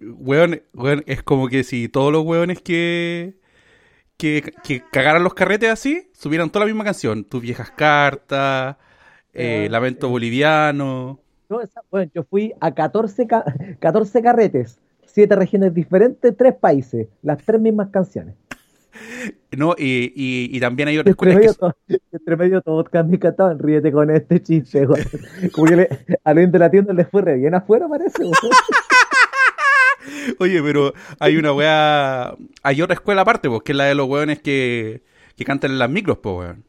weón, weón, es como que si todos los weones que, que, que cagaran los carretes así, subieran toda la misma canción. Tus viejas cartas, eh, Lamento Boliviano. No, esa- bueno, yo fui a 14, ca- 14 carretes, 7 regiones diferentes, 3 países, las tres mismas canciones. No, y, y, y también hay otras Entre escuelas que medio, todo, entre medio todos me cantaban, ríete con este chiste, güey. Como que le, a alguien de la tienda le fue re bien afuera, parece, güey. Oye, pero hay una weá. Hay otra escuela aparte, pues, que es la de los weones que, que cantan en las micros, pues, weón.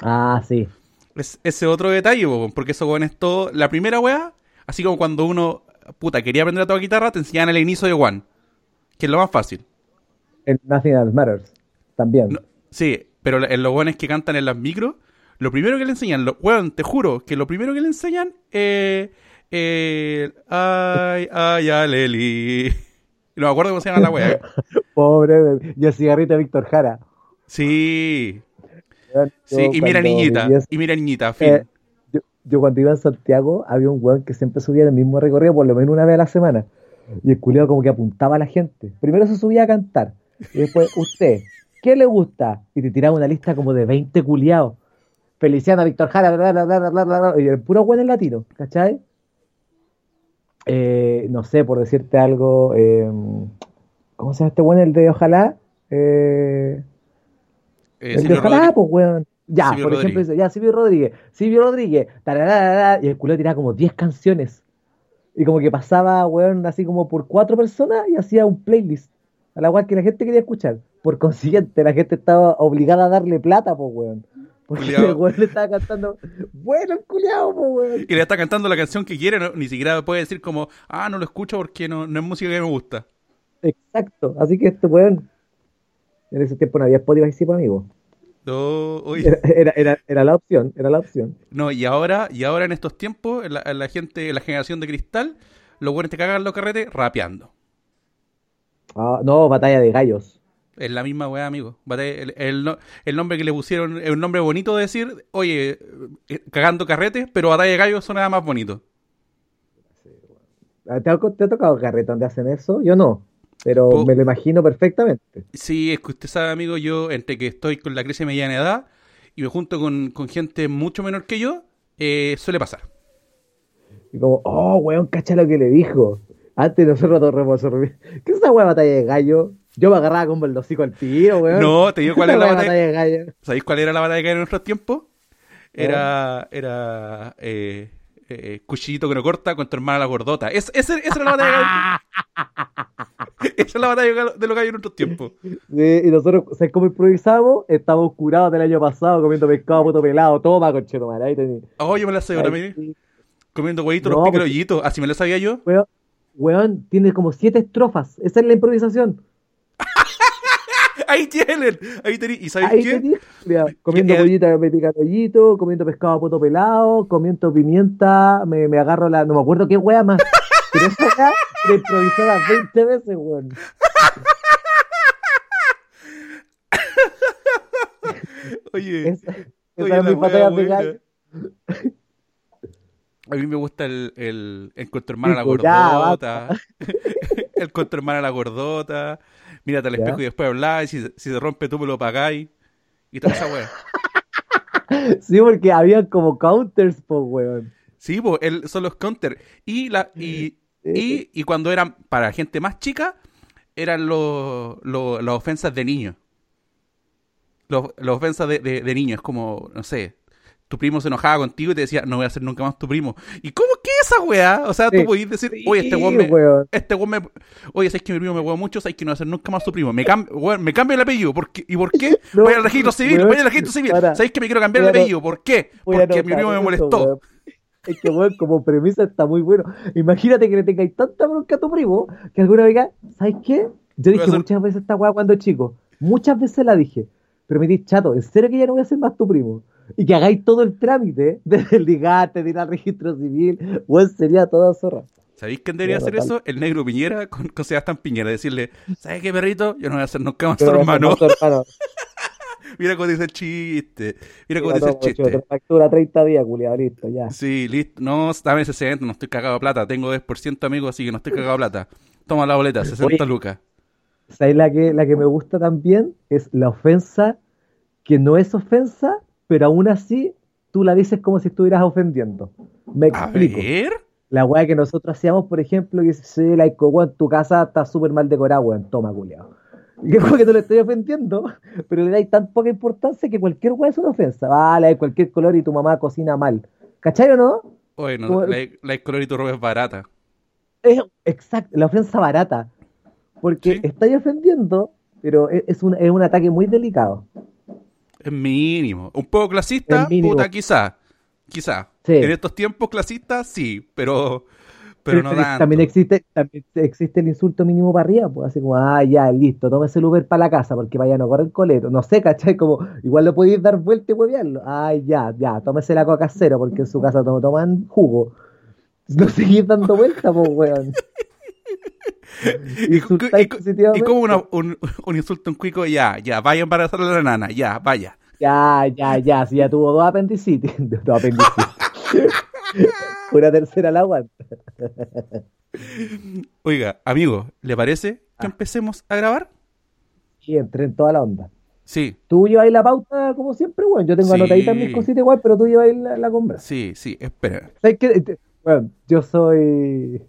Ah, sí. Es, ese otro detalle, po, weón, porque esos weones todo. La primera weá, así como cuando uno, puta, quería aprender a tocar guitarra, te enseñan el inicio de One, que es lo más fácil. En Nothing Else Matters, también. No, sí, pero en los weones que cantan en las micros, lo primero que le enseñan, lo, weón, te juro que lo primero que le enseñan es. Eh, ay, ay, aleli. No me acuerdo cómo se llama la weá. Pobre, y el cigarrito de Víctor Jara. Sí, sí, y mira niñita, y mira niñita, fin. Eh, yo, yo cuando iba en Santiago había un weón que siempre subía el mismo recorrido por lo menos una vez a la semana. Y el culiado como que apuntaba a la gente. Primero se subía a cantar. Y después, usted, ¿qué le gusta? Y te tiraba una lista como de 20 culiados. Feliciano, Víctor Jara, bla, bla, bla, bla, bla, bla, bla, y el puro weón en latino, ¿cachai? Eh, no sé, por decirte algo, eh, ¿cómo se llama este weón? El de Ojalá. Eh, Eh, el de Ojalá, Rodríguez. pues, weón. Ya, Silvio por ejemplo, Rodríguez. dice, ya, Silvio Rodríguez, Silvio Rodríguez, tararara, y el culo tiraba como 10 canciones. Y como que pasaba, weón, así como por cuatro personas y hacía un playlist. A la cual que la gente quería escuchar. Por consiguiente, la gente estaba obligada a darle plata, pues, weón. Porque el weón le estaba cantando, bueno, el culiao, weón. Y le está cantando la canción que quiere, no- ni siquiera puede decir como, ah, no lo escucho porque no, no es música que me gusta. Exacto. Así que este weón, en ese tiempo no había Spotify, sí, amigo. No, Era, era, era, era la opción, era la opción. no, y ahora, y ahora en estos tiempos, la, la gente, en la generación de cristal, los buenos te cagan los carretes rapeando. Ah, no, batalla de gallos. Es la misma weá, amigo. El, el no- el nombre que le pusieron es un nombre bonito de decir, oye, eh, cagando carretes, pero batalla de gallos suena más bonito. Ah, ¿Te ha, te ha tocado carrete donde hacen eso? Yo no, pero me lo imagino perfectamente. Sí, es que usted sabe, amigo, yo entre que estoy con la crisis de mediana edad y me junto con, con gente mucho menor que yo, eh, suele pasar. Y como, oh, weón, cacha lo que le dijo. Antes nosotros nos. ¿Qué es esa weá batalla de gallo? Yo me agarraba como el hocico al tiro, weón. No, te digo cuál ¿Qué es la batalla. de gallo? ¿Sabéis cuál era la batalla que era en nuestros tiempos? Era, era eh, eh, cuchillito que no corta con tu hermana la gordota. Es, ese- esa era la batalla de gallo. Esa es la batalla de los gallos en nuestros tiempos. Sí, y nosotros, ¿sabes cómo improvisamos? Estábamos curados del año pasado comiendo pescado puto pelado. Toma, conchetumare. Ahí tenés. Oh, yo me la sé ahora, mire. sí. Comiendo huevitos, No, los porque- piquerollitos. Así me lo sabía yo. Weón, weón, tiene como siete estrofas. Esa es la improvisación. Ahí tienen. Ahí. ¿Y sabéis Ahí qué? tenés, mira, comiendo el- pollita, me pica pollito, comiendo pescado a poto pelado, comiendo pimienta, me, me agarro la. No me acuerdo qué wea más. Pero esa wea la improvisó las 20 veces, weón. Oye, Esa, oye, esa es mi batalla. A mí me gusta el, el, el con tu hermana la gordota. el con tu hermana la gordota. Mírate al Ya. espejo y después habláis. Si, si se rompe tú me lo pagáis. Y toda esa wea. Sí, porque había como counters, po, weón. Sí, pues, el, son los counter. Y, la, y, y, y cuando eran para gente más chica, eran los, los- las ofensas de niños. Los- Las ofensas de, de, de niños. Como, no sé, tu primo se enojaba contigo y te decía, no voy a ser nunca más tu primo. ¿Y cómo que esa weá? O sea, tú Sí. podías decir, oye, este weón me, weón. este weón me, oye, sabes que mi primo me huevo mucho, sabes que no voy a ser nunca más tu primo. Me, cam, weón, me cambio el apellido. ¿Por qué? ¿Y por qué? No, voy al registro civil, voy al registro civil. para. ¿Sabéis que me quiero cambiar el apellido? ¿Por qué? Porque mi primo me molestó. Es que, weón, como premisa está muy bueno. Imagínate que le tengáis tanta bronca a tu primo que alguna vez ¿sabes qué? Yo dije hacer- muchas veces esta weá cuando chico. Muchas veces la dije. Pero me dices, chato, ¿en serio que ya no voy a ser más tu primo? Y que hagáis todo el trámite, desde el ligate, de ir al registro civil, weón, sería toda zorra. ¿Sabéis quién debería hacer eso? El negro Piñera con, con Sebastián Piñera. Decirle, ¿sabes qué, perrito? Yo no voy a ser nunca más tu a hermano. Mira cómo dice el chiste. Mira cómo dice el chulo, chiste. te factura 30 días, culiado, listo, ya. Sí, listo. No, dame 60, no estoy cagado de plata. Tengo 10% amigo, así que no estoy cagado de plata. Toma la boleta, 60 Oye. lucas. ¿Sabes la que, la que me gusta también? Es la ofensa que no es ofensa, pero aún así tú la dices como si estuvieras ofendiendo. Me A explico. ver. La weá que nosotros hacíamos, por ejemplo, que si la weón, tu casa está súper mal decorada, weón, toma, culiao. Y que como que no le estoy ofendiendo, pero le dais tan poca importancia que cualquier weá es una ofensa. Vale, hay cualquier color y tu mamá cocina mal. ¿Cachai o no? Oye, no, Como- la, la color y tu ropa es barata. Es exacto, la ofensa barata. Porque Sí. estáis ofendiendo, pero es, es un, es un ataque muy delicado. Es mínimo. Un poco clasista, puta, quizá. Quizá. Sí. En estos tiempos clasistas, sí, pero, pero no tanto. también existe, también existe el insulto mínimo para arriba, pues así como, ah, ya, listo, tómese el Uber para la casa porque vaya a no correr coleto. No sé, ¿cachai? Como, igual lo podéis dar vuelta y huevearlo. Ay, ya, ya, tómese la coca cero porque en su casa no toman jugo. No seguís dando vuelta, pues, weón. Y, y- como una- un, un insulto en cuico, ya, ya, vaya a embarazar a la nana, ya, vaya. Ya, ya, ya, si ya tuvo dos apendicitis. Dos apendicitis. Una tercera la aguanta. Oiga, amigo, ¿le parece que Ah. empecemos a grabar? Y entré en toda la onda. Sí, Tú lleváis la pauta como siempre, weón. Yo tengo Sí. anotaditas mis cositas igual, pero tú lleváis la, la conversa. sí, sí, espera. ¿Sabes qué? Te- Bueno, yo soy.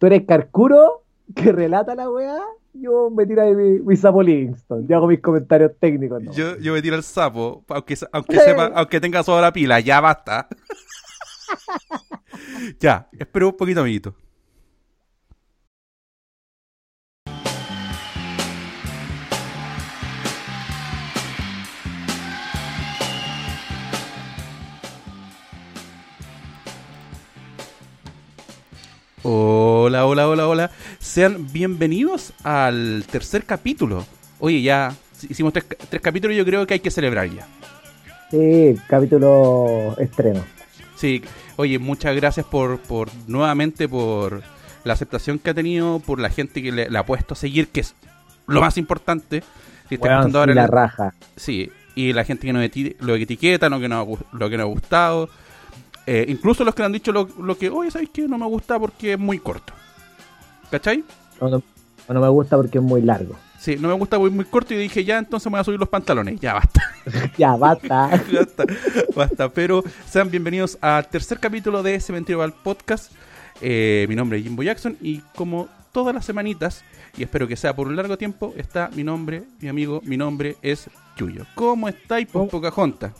Tú eres Carcuro, que relata la weá. Yo me tiro ahí mi, mi sapo Livingston. Yo hago mis comentarios técnicos. ¿no? Yo, yo me tiro el sapo, aunque, aunque sepa, aunque tenga pila, ya basta. ya, espero un poquito, amiguito. Hola, hola, hola, hola. Sean bienvenidos al tercer capítulo. Oye, ya hicimos tres, tres capítulos y yo creo que hay que celebrar ya. Sí, capítulo estreno. Sí, oye, muchas gracias por, por nuevamente por la aceptación que ha tenido, por la gente que le, le ha puesto a seguir, que es lo más importante. Si está ahora la raja. Sí, y la gente que nos eti- lo etiqueta, lo que nos lo que nos ha gustado. Eh, incluso los que han dicho lo, lo que, oye, ¿sabes qué? No me gusta porque es muy corto. ¿Cachai? O no, o no me gusta porque es muy largo. Sí, no me gusta porque es muy corto y dije, ya, entonces me voy a subir los pantalones. Ya, basta. Ya, basta. basta, basta. Pero sean bienvenidos al tercer capítulo de Cementerio al Podcast. Eh, mi nombre es Jimbo Jackson y como todas las semanitas, y espero que sea por un largo tiempo, está mi nombre, mi amigo, mi nombre es Yuyo. ¿Cómo estáis, por. Pocahontas?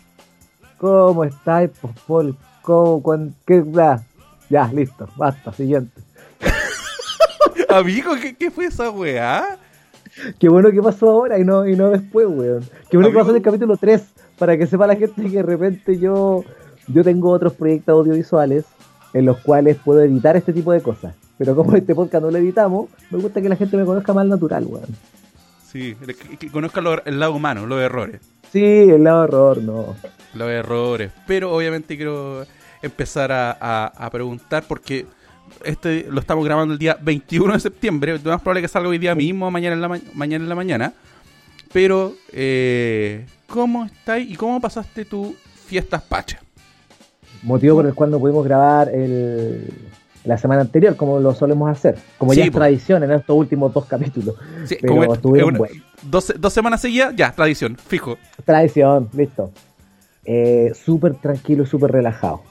¿Cómo estáis, Paul? ¿Cómo, cuán- qué, ya, ya, listo, basta, siguiente. Amigo, ¿qué, qué fue esa weá? Qué bueno que pasó ahora y no, y no después, weón. Qué bueno que pasó en el capítulo 3, para que sepa la gente que de repente yo, yo tengo otros proyectos audiovisuales en los cuales puedo editar este tipo de cosas. Pero como este podcast no lo editamos, me gusta que la gente me conozca más natural, weón. Sí, que, que conozca lo- el lado humano, los errores. Sí, el lado horror, no. Los errores. Pero obviamente quiero empezar a, a- a preguntar porque este lo estamos grabando el día 21 de septiembre. Lo más probable que salga hoy día mismo mañana en la, ma- mañana, en la mañana. Pero, eh, ¿cómo estáis y cómo pasaste tu fiestas pacha? Motivo por el cual no pudimos grabar el, la semana anterior, como lo solemos hacer. Como ya es tradición en estos últimos dos capítulos. Sí, Pero como es- estuvieron es una- buenos. dos, dos semanas seguidas, ya, tradición, fijo. Tradición, listo. Eh, súper tranquilo, súper relajado.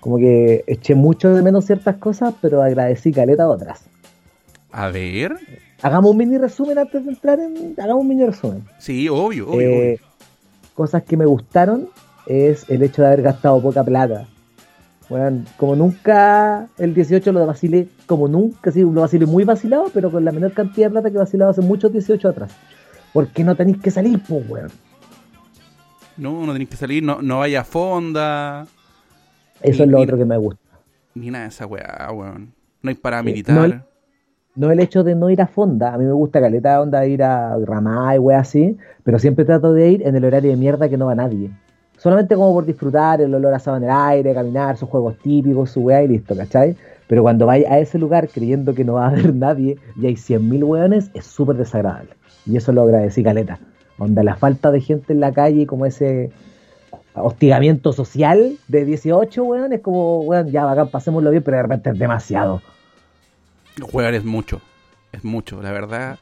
Como que eché mucho de menos ciertas cosas, pero agradecí caleta otras. A ver. Hagamos un mini resumen antes de entrar en. Hagamos un mini resumen. Sí, obvio, obvio. Eh, cosas que me gustaron es el hecho de haber gastado poca plata. Bueno, como nunca el 18 lo vacilé, como nunca, sí, lo vacilé muy vacilado, pero con la menor cantidad de plata que vacilaba hace muchos 18 atrás. ¿Por qué no tenéis que salir, pues, weón? No, no tenéis que salir, no, no vaya a fonda, Eso Ni- es lo otro que me gusta. ni nada de esa weá, weón. No hay paramilitar. Eh, no, No el hecho de no ir a fonda, a mí me gusta caleta onda ir a Ramá y weá así, pero siempre trato de ir en el horario de mierda que no va nadie. Solamente como por disfrutar el olor asado en el aire, caminar, sus juegos típicos, su weá y listo, ¿cachai? Pero cuando vais a ese lugar creyendo que no va a haber nadie y hay 100.000 weones, es súper desagradable. Y eso lo agradecí caleta. Onda, la falta de gente en la calle, como ese hostigamiento social de 18, weón, es como, weón, ya, acá pasémoslo bien, pero de repente es demasiado. Weón, es mucho. Es mucho, la verdad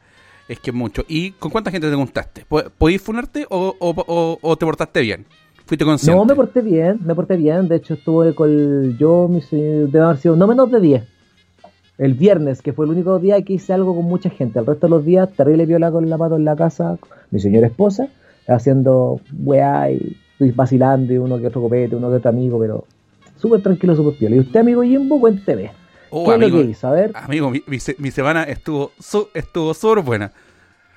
es que es mucho. ¿Y con cuánta gente te juntaste? ¿Podías funarte o, o, o, te portaste bien? ¿Fuiste consciente? No, me porté bien, me porté bien. De hecho, estuve con yo, mis, debe haber sido no menos de 10. El viernes, que fue el único día que hice algo con mucha gente. El resto de los días, terrible viola con la pato en la casa, mi señora esposa, haciendo weá y vacilando y uno que otro copete, uno que otro amigo, pero súper tranquilo, súper piola. Y usted, amigo Jimbo, cuénteme. Oh, ¿Qué amigo, es lo que hizo? A ver. Amigo, mi, mi, semana estuvo estuvo súper buena.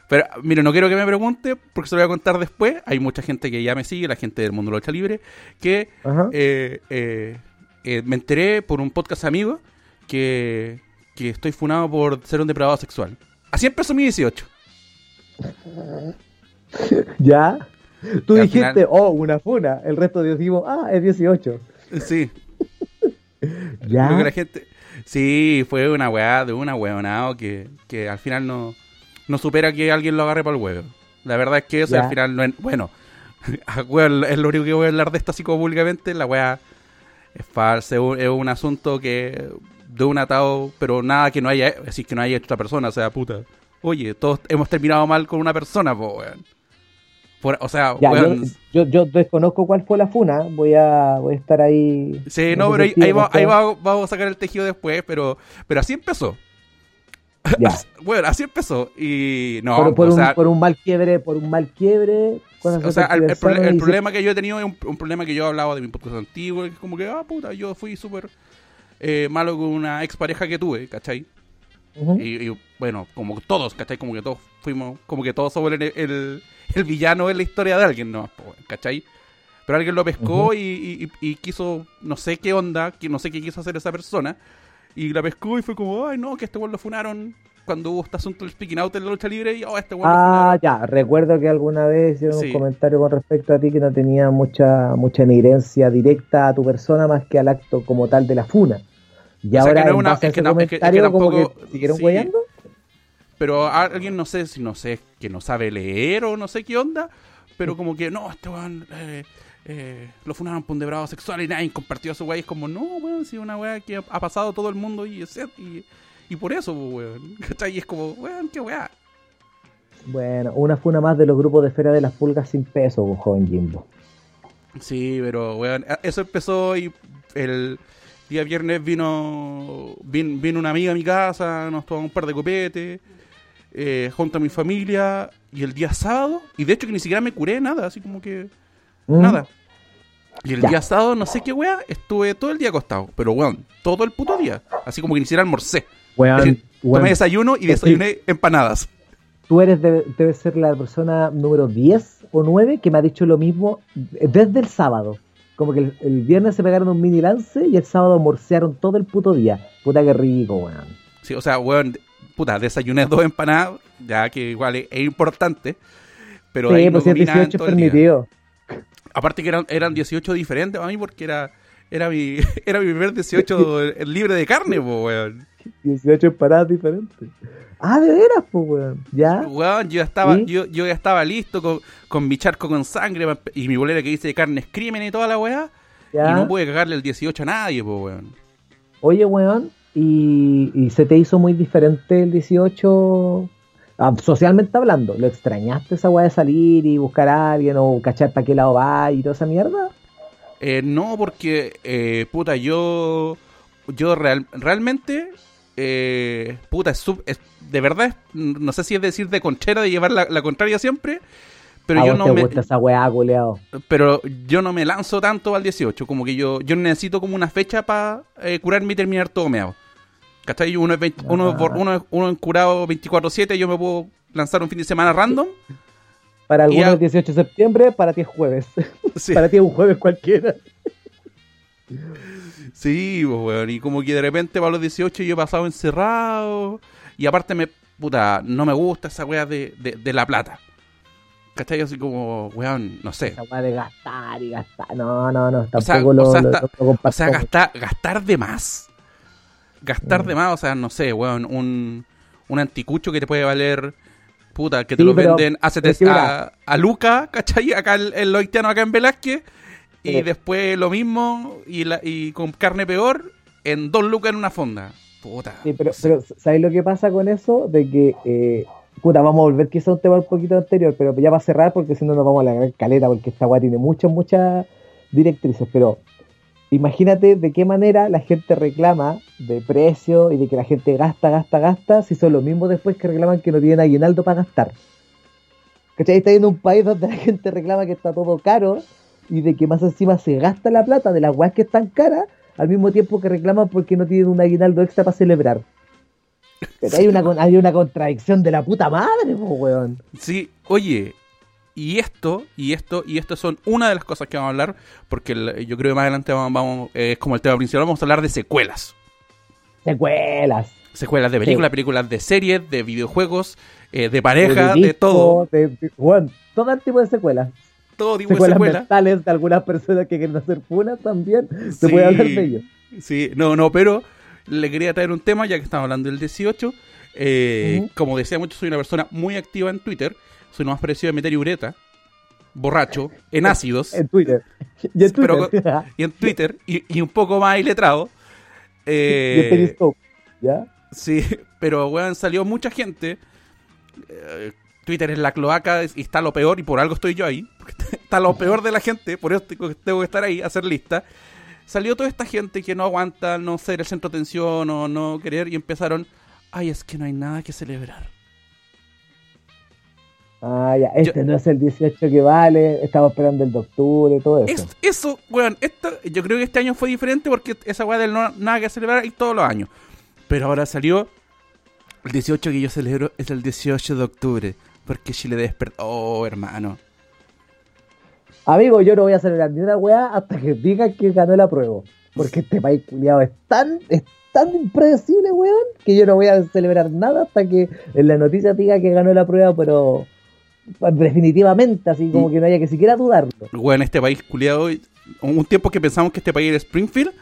Pero, mire, no quiero que me pregunte, porque se lo voy a contar después. Hay mucha gente que ya me sigue, la gente del mundo de lucha libre, que eh, eh, eh, me enteré por un podcast amigo que, que estoy funado por ser un depravado sexual. Así empezó mi 18. ¿Ya? Tú dijiste, oh, una funa. El resto decimos, ah, es 18. Sí. ¿Ya? la gente... Sí, fue una weá de una weonado que, que al final no, no supera que alguien lo agarre para el huevo. La verdad es que eso al final no es... Bueno, es lo único que voy a hablar de esto así como públicamente. La weá es falsa, es un asunto que de un atado, pero nada que no haya, decir que no haya hecho otra persona, o sea, puta. Oye, todos hemos terminado mal con una persona, pues, weón o sea, yo, yo, desconozco cuál fue la funa, voy a, voy a estar ahí. Sí, no, pero ahí, va, ahí va, vamos a sacar el tejido después, pero, pero así empezó. bueno, así empezó. Y no, por, un, por, un, mal quiebre, por un mal quiebre. O sea, el, problema que yo he tenido es un, problema que yo he hablado de mi podcast antiguo, es como que, ah, puta, yo fui súper eh, malo con una expareja que tuve, ¿cachai? y, bueno, como todos, ¿cachai? Como que todos fuimos, como que todos somos el el villano es la historia de alguien, ¿no? ¿Cachai? Pero alguien lo pescó y, quiso, no sé qué onda, que no sé qué quiso hacer esa persona. Y la pescó y fue como, ay, no, que este weón lo funaron cuando hubo este asunto del speaking out en la lucha libre y oh, este weón Ah, ya, recuerdo que alguna vez hicieron un comentario con respecto a ti que no tenía mucha mucha inherencia directa a tu persona más que al acto como tal de la funa. Y ahora que no es, que, comentario, como que siguieron sí pero alguien no sé si no sé que no sabe leer o no sé qué onda, pero como que no, este weón eh, eh, lo funaron por un debrado sexual y nadie compartió a su weá. Es como, no, weón, si una weá que ha pasado todo el mundo y, y, y por eso, weón. Y es como, weón, qué weá. Bueno, una funa más de los grupos de Feria de las Pulgas sin peso, joven Jimbo. Sí, pero, weón, eso empezó y el día viernes vino, vino, vino una amiga a mi casa, nos tomamos un par de copetes eh, junto a mi familia y el día sábado, y de hecho que ni siquiera me curé nada, así como que mm. nada. Y el día sábado, no sé qué wea, estuve todo el día acostado, pero weón, todo el puto día, así como que ni siquiera almorcé. Tomé desayuno y desayuné empanadas. Tú eres, debes ser la persona número 10 o 9 que me ha dicho lo mismo desde el sábado. Como que el, viernes se pegaron un mini lance y el sábado morcearon todo el puto día. Puta que rico, weón. Sí, o sea, weón, puta, desayuné dos empanadas, ya que igual es, importante, pero sí, pues 18 permitido. Aparte que eran, eran 18 diferentes a mí porque era era mi, era mi primer 18 libre de carne, pues, weón. 18 empanadas diferentes. Ah, de veras, pues, weón. Ya. Weón, yo, estaba, yo, yo ya estaba listo con, con mi charco con sangre y mi bolera que dice carne es crimen y toda la weá. Y no pude cagarle el 18 a nadie, pues, weón. Oye, weón, y, se te hizo muy diferente el 18 ah, socialmente hablando, ¿lo extrañaste esa weá de salir y buscar a alguien o cachar para qué lado va y toda esa mierda? Eh, no, porque, eh, puta, yo, yo real, realmente, eh, puta, es, de verdad, no sé si es decir de conchera, de llevar la, contraria siempre, pero yo no me, esa weá, Pero yo no me lanzo tanto al 18, como que yo, yo necesito como una fecha para curarme y terminar todo meado. ¿Cachai? Uno es, uno, uno, uno curado 24-7, yo me puedo lanzar un fin de semana random. Para algunos es 18 de septiembre, para ti es jueves. para ti es un jueves cualquiera. Sí, pues, weón. Y como que de repente para los 18 yo he pasado encerrado. Y aparte me, puta, no me gusta esa weá de, de, la plata. ¿Cachai? Así como, weón, no sé. Esa weá de gastar y gastar. No, no, no. Tampoco lo, o sea, gastar, gastar de más gastar de más, o sea, no sé, weón, un, un anticucho que te puede valer puta, que te Sí, lo venden a, pero es que a, a Luca, ¿cachai? Acá el, el haitiano acá en Velázquez. Y Sí. después lo mismo y, la, y con carne peor en dos lucas en una fonda. Puta. Sí, pero, pero ¿sabéis lo que pasa con eso? De que, eh, puta, vamos a volver quizá a un tema un poquito anterior, pero ya va a cerrar porque si no nos vamos a la gran caleta, porque esta weá tiene muchas, muchas directrices. Pero imagínate de qué manera la gente reclama de precio y de que la gente gasta, gasta, gasta, si son los mismos después que reclaman que no tienen aguinaldo para gastar. ¿Cachai? Está en un país donde la gente reclama que está todo caro y de que más encima se gasta la plata de las weas que están caras al mismo tiempo que reclaman porque no tienen un aguinaldo extra para celebrar. Pero hay una, hay una contradicción de la puta madre, po, weón. Sí, oye, y esto, y esto, y esto son una de las cosas que vamos a hablar, porque el- yo creo que más adelante vamos, vamos, eh, es como el tema principal, vamos a hablar de secuelas. Secuelas. Secuelas de películas, Sí. películas de series, de videojuegos, eh, de pareja, de de, disco, todo. de- todo tipo de secuelas. Todo tipo de Secuelas mentales de algunas personas que quieren hacer funas también. Se Sí. puede hablar de ello. Sí, no, no, pero le quería traer un tema, ya que estamos hablando del 18. Eh. Como decía mucho, soy una persona muy activa en Twitter. Soy lo más parecido a meter ureta, borracho, en ácidos, En Twitter. Y en Pero Twitter. y en Twitter, y, y un poco más iletrado. y en Eh, Periscope. ¿Ya? sí, pero weón, salió mucha gente. Eh, Twitter es la cloaca y está lo peor, y por algo estoy yo ahí. Está lo peor de la gente, por eso tengo, tengo que estar ahí, hacer lista. Salió toda esta gente que no aguanta no ser el centro de atención o no querer, y empezaron. Ay, es que no hay nada que celebrar. Ah, ya. Este Yo- no es el 18 que vale. Estamos esperando el de octubre, todo eso. Es- eso, weón, esto, yo creo que este año fue diferente porque esa weá del no, nada que celebrar y todos los años. Pero ahora salió el 18 que yo celebro es el 18 de octubre. Porque Chile despertó. Oh, hermano. Amigo, yo no voy a celebrar ni una weá hasta que digan que ganó la prueba. Porque este país culiado es tan, es tan impredecible, weón, que yo no voy a celebrar nada hasta que en la noticia diga que ganó la prueba, pero definitivamente, así como que no haya que siquiera dudarlo. Weón, este país culiado. Un tiempo que pensamos que este país era Springfield.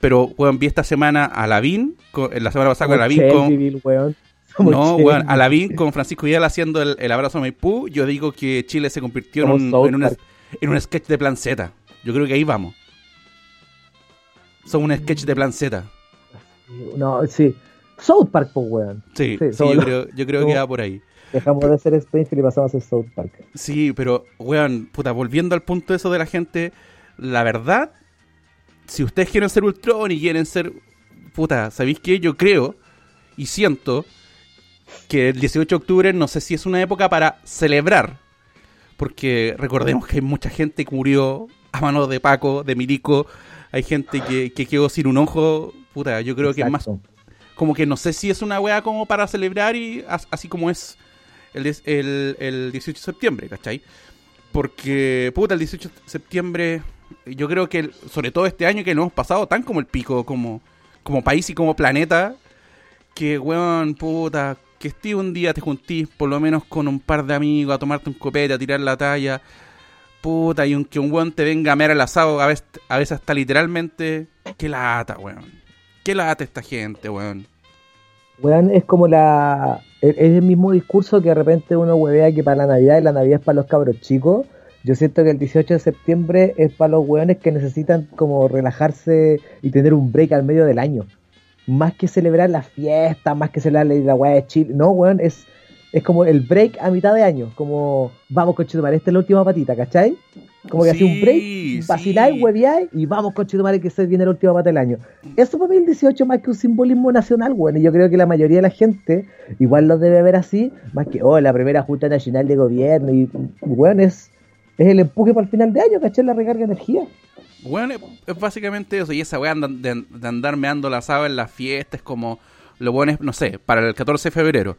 Pero, weón, vi esta semana a Lavín. con- La semana pasada con Lavín con. Weón. No, weón, a Lavín con Francisco Vidal haciendo el, el abrazo a Maipú. Yo digo que Chile se convirtió en un, en, un, Park. en un sketch de plan Z. Yo creo que ahí vamos. Son un sketch de plan Z. No, sí. South Park, pues, weón. Sí, Sí, yo creo, yo creo que va por ahí. Dejamos de ser Springfield y pasamos a ser South Park. Sí, pero, weón, puta, volviendo al punto eso de la gente, la verdad, si ustedes quieren ser Ultron y quieren ser, puta, ¿sabéis qué? Yo creo y siento que el 18 de octubre no sé si es una época para celebrar, porque recordemos que hay mucha gente que murió a manos de Paco, de Milico, hay gente que, que quedó sin un ojo, puta, yo creo que es más como que no sé si es una weá como para celebrar y as- así como es el, el, el 18 de septiembre, ¿cachai? Porque, puta, el 18 de septiembre, yo creo que, sobre todo este año que lo hemos pasado tan como el pico, como, como país y como planeta, que, weón, puta, que esté un día te juntís por lo menos con un par de amigos a tomarte un copete, a tirar la talla, puta, y un, que un weón te venga a mear el asado, a veces, a veces hasta literalmente, qué lata, weón. Qué lata esta gente, weón. Weón, es como la. Es es el mismo discurso que de repente uno huevea que para la Navidad y la Navidad es para los cabros chicos. Yo siento que el 18 de septiembre es para los weones que necesitan como relajarse y tener un break al medio del año. Más que celebrar la fiesta, más que celebrar la weá de Chile. No, weón, es, es como el break a mitad de año. Como, vamos, conchetumare, esta es la última patita, ¿cachai? Como que Sí, así un break, vaciláis, sí. hueveáis y vamos, conchetumare, que se viene la última pata del año. Eso para mí el 18 más que un simbolismo nacional, weón. Y yo creo que la mayoría de la gente igual lo debe ver así, más que, oh, la primera Junta Nacional de Gobierno. Y, weón, es, es el empuje para el final de año, ¿cachai? La recarga de energía. Bueno, es, es básicamente eso. Y esa weá de, de, de andar meando la saba en las fiestas, como lo bueno es, no sé, para el 14 de febrero.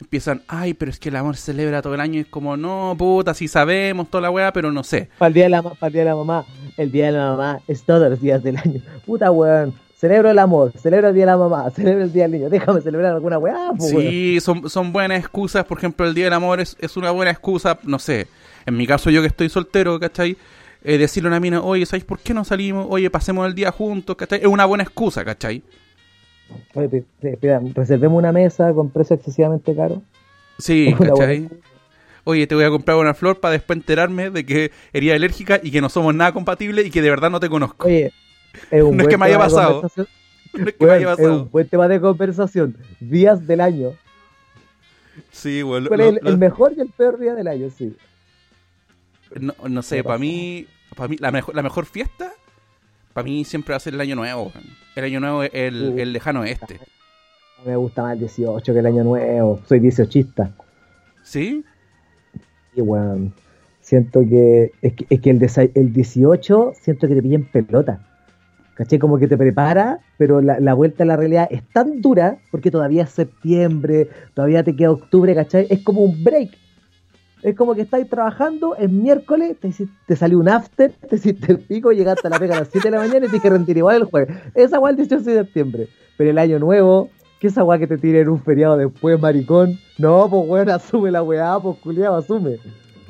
Empiezan, ay, pero es que el amor se celebra todo el año. Y es como, no, puta, sí sabemos toda la weá, pero no sé. Para el, día de la, para el día de la mamá, el día de la mamá es todos los días del año. Puta, weón. Celebro el amor, celebro el día de la mamá, celebro el día del niño. Déjame celebrar alguna weá, pues, weón. Sí, son, son buenas excusas. Por ejemplo, el Día del Amor es, es una buena excusa, no sé. En mi caso, yo que estoy soltero, ¿cachai? Eh, decirle a una mina, oye, ¿sabes por qué no salimos? Oye, pasemos el día juntos, ¿cachai? Es una buena excusa, ¿cachai? Oye, reservemos una mesa con precio excesivamente caro. Sí, ¿cachai? Oye, te voy a comprar una flor para después enterarme de que eres alérgica y que no somos nada compatibles y que de verdad no te conozco. Oye, es un No es que me haya pasado. No es que me haya es un pasado. buen tema de conversación. Días del año. Sí, bueno, ¿Cuál lo- el, lo- el mejor y el peor día del año? Sí. no, no sé, para mí, para mí la, mejor, la mejor fiesta, para mí siempre va a ser el año nuevo. El año nuevo es el, el lejano mí Me gusta más el 18 que el año nuevo. Soy 18ista. ¿Sí? Y bueno, siento que es que, es que el, el 18 siento que te pilla en pelota. ¿Caché? Como que te prepara, pero la, la vuelta a la realidad es tan dura porque todavía es septiembre, todavía te queda octubre, ¿cachai? Es como un break. Es como que estáis trabajando, es miércoles, te, te salió un after, te hiciste el pico, llegaste a la pega a las 7 de la mañana y te dije rendir igual el jueves. Esa guay el 18 de septiembre. Pero el año nuevo, que esa guay que te tiren un feriado después, maricón. No, pues weón, asume la weá, pues culiado, asume.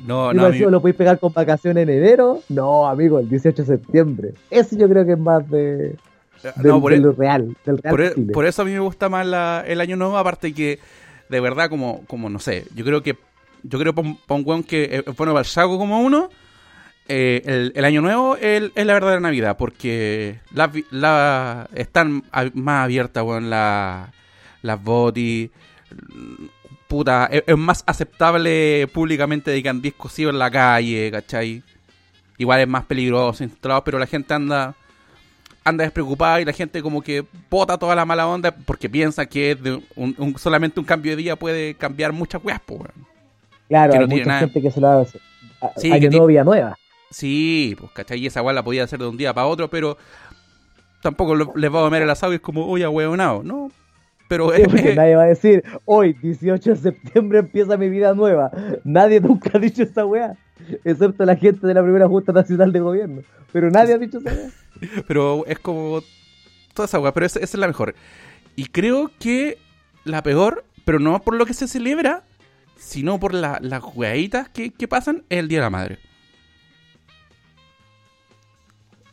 No, no, más a mí- encima lo podéis pegar con vacaciones en enero. No, amigo, el 18 de septiembre. Ese yo creo que es más de, del, no, por, de lo real, del real por eso a mí me gusta más la- el año nuevo, aparte que de verdad como, como no sé, yo creo que yo creo para un, weón que es bueno para el saco como uno, eh, el, año nuevo es, la verdadera Navidad, porque vi- la, están más abiertas, weón, la- las botis, puta, es, más aceptable públicamente que andís cosido en la calle, ¿cachai? Igual es más peligroso, pero la gente anda anda despreocupada y la gente como que bota toda la mala onda porque piensa que de un- un- solamente un cambio de día puede cambiar muchas weas, po, weón. Claro, que hay no tiene mucha nada- gente que se lo hace. a- Sí, año que vida nueva. Sí, pues, ¿cachai? Y esa wea la podía hacer de un día para otro, pero tampoco lo- les va a comer el asado y es como, oye, weonado, ¿no? Pero Sí, es, porque nadie va a decir, hoy, 18 de septiembre, empieza mi vida nueva. Nadie nunca ha dicho esa weá. Excepto la gente de la primera Junta Nacional de Gobierno. Pero nadie ha dicho esa weá. pero es como toda esa wea, pero esa, esa es la mejor. Y creo que la peor, pero no por lo que se celebra, sino por la- las weaditas que, que pasan, es el Día de la Madre.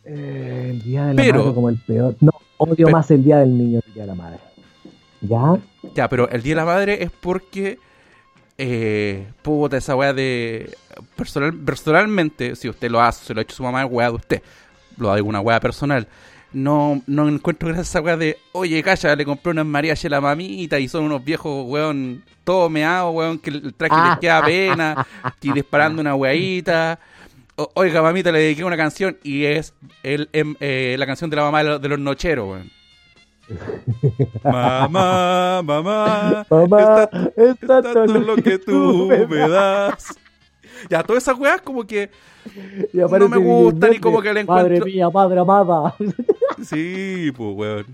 Eh, el día de la Pero- madre como el peor. No, odio Pero- más el día del niño que el día de la madre. ¿Ya? Ya, pero el Día de la Madre es porque. Eh, puta, esa weá de. Personal, personalmente, si usted lo hace, se lo ha hecho su mamá, es weá de usted. Lo hago una weá personal. No, no encuentro gracias a esa weá de. Oye, calla, le compré unas mariachi a la mamita y son unos viejos, weón, todo meado, weón, que el traje les queda pena. Y disparando una weadita. O- Oiga, mamita, le dediqué una canción y es el, em, eh, la canción de la mamá de los, de los nocheros, weón. mamá, mamá, Mamá, está- es es tanto tanto lo que tú me das. Ya, todas esas weas como que aparece me gustan y como que le Madre encuentro- mía, madre amada. Sí, pues, weón.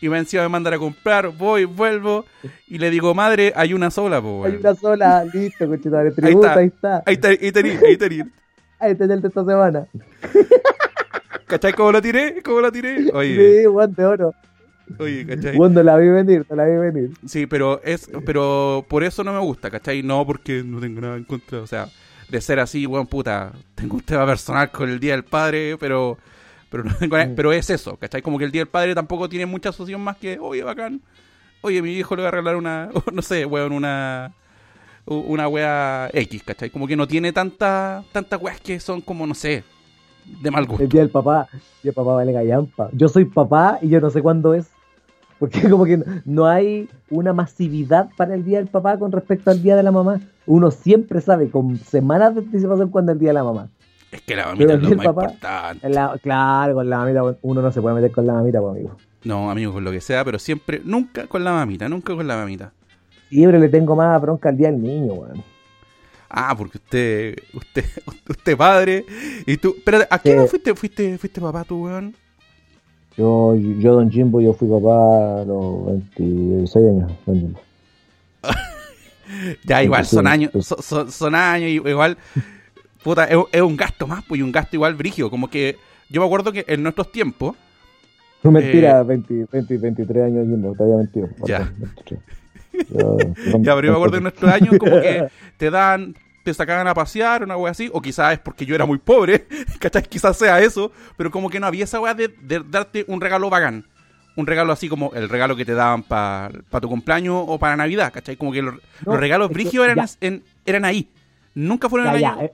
Y me encima me mandan a comprar, voy, vuelvo, y le digo, madre, hay una sola, pues, Hay weón. una sola, listo, cochitore. Tributa, ahí está. Ahí está, ahí tení, ahí tení. Ahí está el de esta semana. ¿Cachai cómo lo tiré? ¿Cómo lo tiré? Oye, Sí, guante de oro. oye, ¿cachai? Cuando la vi venir, te la vi venir. Sí, pero es, pero por eso no me gusta, ¿cachai? No porque no tengo nada en contra, o sea, de ser así, weón, puta, tengo un tema personal con el Día del Padre, pero pero Mm. pero es eso, ¿cachai? Como que el Día del Padre tampoco tiene mucha asociación más que, oye, bacán, oye, mi hijo le va a regalar una, no sé, weón, una una wea X, ¿cachai? Como que no tiene tanta tantas weas que son como, no sé, de mal gusto. El día del papá. Y el papá vale gallampa. Yo soy papá y yo no sé cuándo es. Porque como que no hay una masividad para el día del papá con respecto al día de la mamá. Uno siempre sabe con semanas de anticipación cuándo es el día de la mamá. Es que la mamita es lo más Papá- importante. La- claro, con la mamita uno no se puede meter con la mamita, pues, amigo. No, amigo, con lo que sea, pero siempre, nunca con la mamita, nunca con la mamita. Siempre le tengo más bronca al día del niño, weón. Ah, porque usted, usted, usted padre, y tú, pero ¿a qué Sí. edad fuiste, fuiste, fuiste papá tú, weón? Yo, yo, Don Jimbo, yo fui papá a los 26 años, Don Jimbo. Ya, igual, son años, son, son- son años, igual, puta, es, es un gasto más, pues, y un gasto igual brigio, como que, yo me acuerdo que en nuestros tiempos, No, mentira, 20, 20, 23 años había mentido. Eh. Ya. Perdón, 23. Yo- ya, pero yo me acuerdo en nuestros años, como que te dan, te sacaban a pasear, una wea así, o quizás es porque yo era muy pobre, ¿cachai? Quizás sea eso, pero como que no había esa wea de, de darte un regalo bacán. un regalo así como el regalo que te daban para tu cumpleaños o para Navidad, ¿cachai? Como que los, los regalos brígidos eran, en- eran ahí. Nunca fueron Ya, en ya, eh,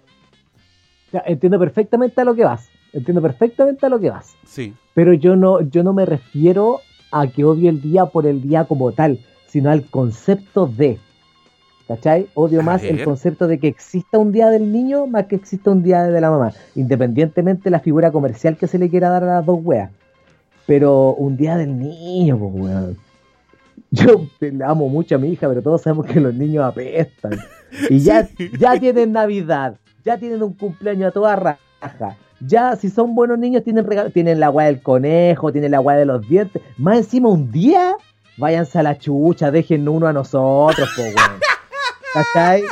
ya, entiendo perfectamente a lo que vas. Entiendo perfectamente a lo que vas. Sí. Pero yo no, yo no me refiero a que odie el día por el día como tal, sino al concepto de. ¿Cachai? Odio A más el concepto de que exista un día del niño más que exista un día de la mamá, independientemente de la figura comercial que se le quiera dar a las dos weas. Pero un día del niño, pues weón. Yo le amo mucho a mi hija, pero todos sabemos que los niños apestan. Y ya, Sí. ya tienen Navidad, ya tienen un cumpleaños a toda raja. Ya, si son buenos niños, tienen regalo, tienen la weá del conejo, tienen la weá de los dientes. Más encima, un día, váyanse a la chucha, dejen uno a nosotros, po, weón. ¿Cachai?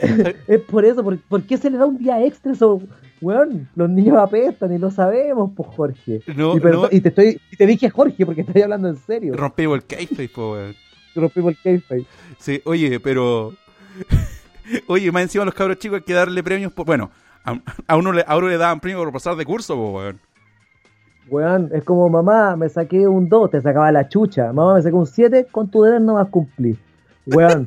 es por eso, por, ¿por qué se le da un día extra eso? Weón, los niños apestan y lo sabemos, pues Jorge. No, y, perdón- no. y te estoy, y te dije Jorge porque estoy hablando en serio. Rompimos el kayfabe, po, weón. Rompimos el kayfabe. Sí, oye, pero. Oye, más encima los cabros chicos hay que darle premios por. Bueno, a, a uno, le, a uno le daban premios por pasar de curso, po, weón. Weón, es como mamá, me saqué un 2, te sacaba la chucha. Mamá, me saqué un 7, con tu deber no vas a cumplir. Weón.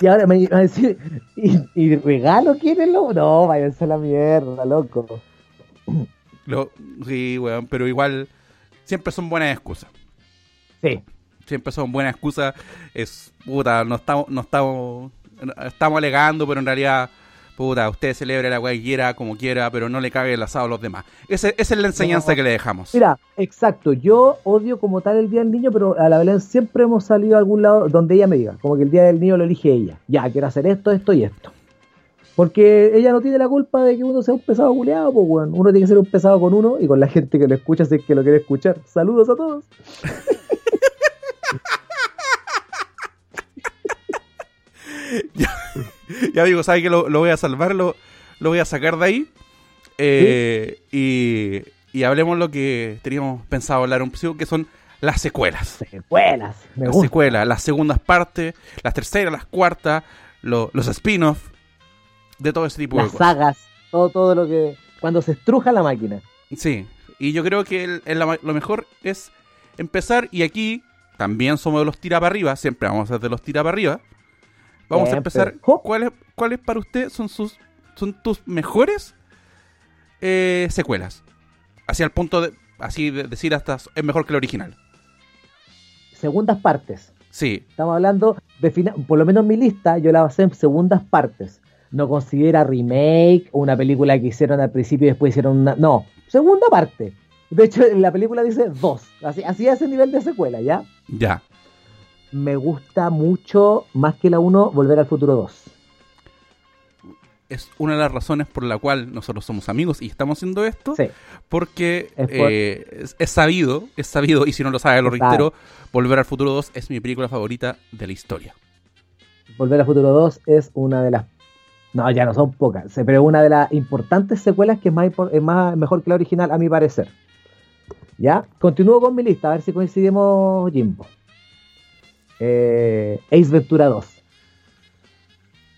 y ahora me va a decir, ¿y, y regalo quieren lo? No, váyanse a la mierda, loco. Lo- sí, weón, pero igual. Siempre son buenas excusas. Sí. Siempre son buenas excusas. Es. Puta, no estamos. No estamos. Estamos alegando, pero en realidad. Puta, usted celebre la que quiera, como quiera, pero no le cague el asado a los demás. Ese- esa es la enseñanza No. que le dejamos. Mira, exacto, yo odio como tal el Día del Niño, pero a la Belén siempre hemos salido a algún lado donde ella me diga, como que el Día del Niño lo elige ella. Ya, quiero hacer esto, esto y esto. Porque ella no tiene la culpa de que uno sea un pesado culeado, pues weón. Uno tiene que ser un pesado con uno y con la gente que lo escucha si es que lo quiere escuchar. Saludos a todos. ya digo, ¿sabe que lo, lo voy a salvar? Lo, lo voy a sacar de ahí. Eh, y, y hablemos lo que teníamos pensado hablar un poco, que son las secuelas. Secuelas, me Las gusta. secuelas, las segundas partes, las terceras, las cuartas, lo- los spin-offs, de todo ese tipo Las de cosas. sagas, todo, todo lo que... Cuando se estruja la máquina. Sí, y yo creo que el- el- la- lo mejor es empezar, y aquí también somos de los tira para arriba, siempre vamos a ser de los tira para arriba. Vamos a empezar. ¿Cuáles cuáles para usted son sus son tus mejores eh, secuelas? Así al punto de así de decir hasta es mejor que el original. Segundas partes. Sí, Estamos hablando de fina- por lo menos mi lista yo la basé en segundas partes. No considera remake o una película que hicieron al principio y después hicieron una. No, segunda parte. De hecho, en la película dice dos. Así, así es el nivel de secuela, ¿ya? ya. Me gusta mucho, más que la 1, Volver al Futuro 2. Es una de las razones por la cual nosotros somos amigos y estamos haciendo esto. Sí. Porque Es por- eh, es, es sabido, es sabido, y si no lo sabe, lo reitero, Volver al Futuro 2 es mi película favorita de la historia. Volver al Futuro 2 es una de las. No, ya no son pocas, pero una de las importantes secuelas que es más, es más mejor que la original, a mi parecer. ¿Ya? Continúo con mi lista, a ver si coincidimos, Jimbo. Eh, Ace Ventura 2.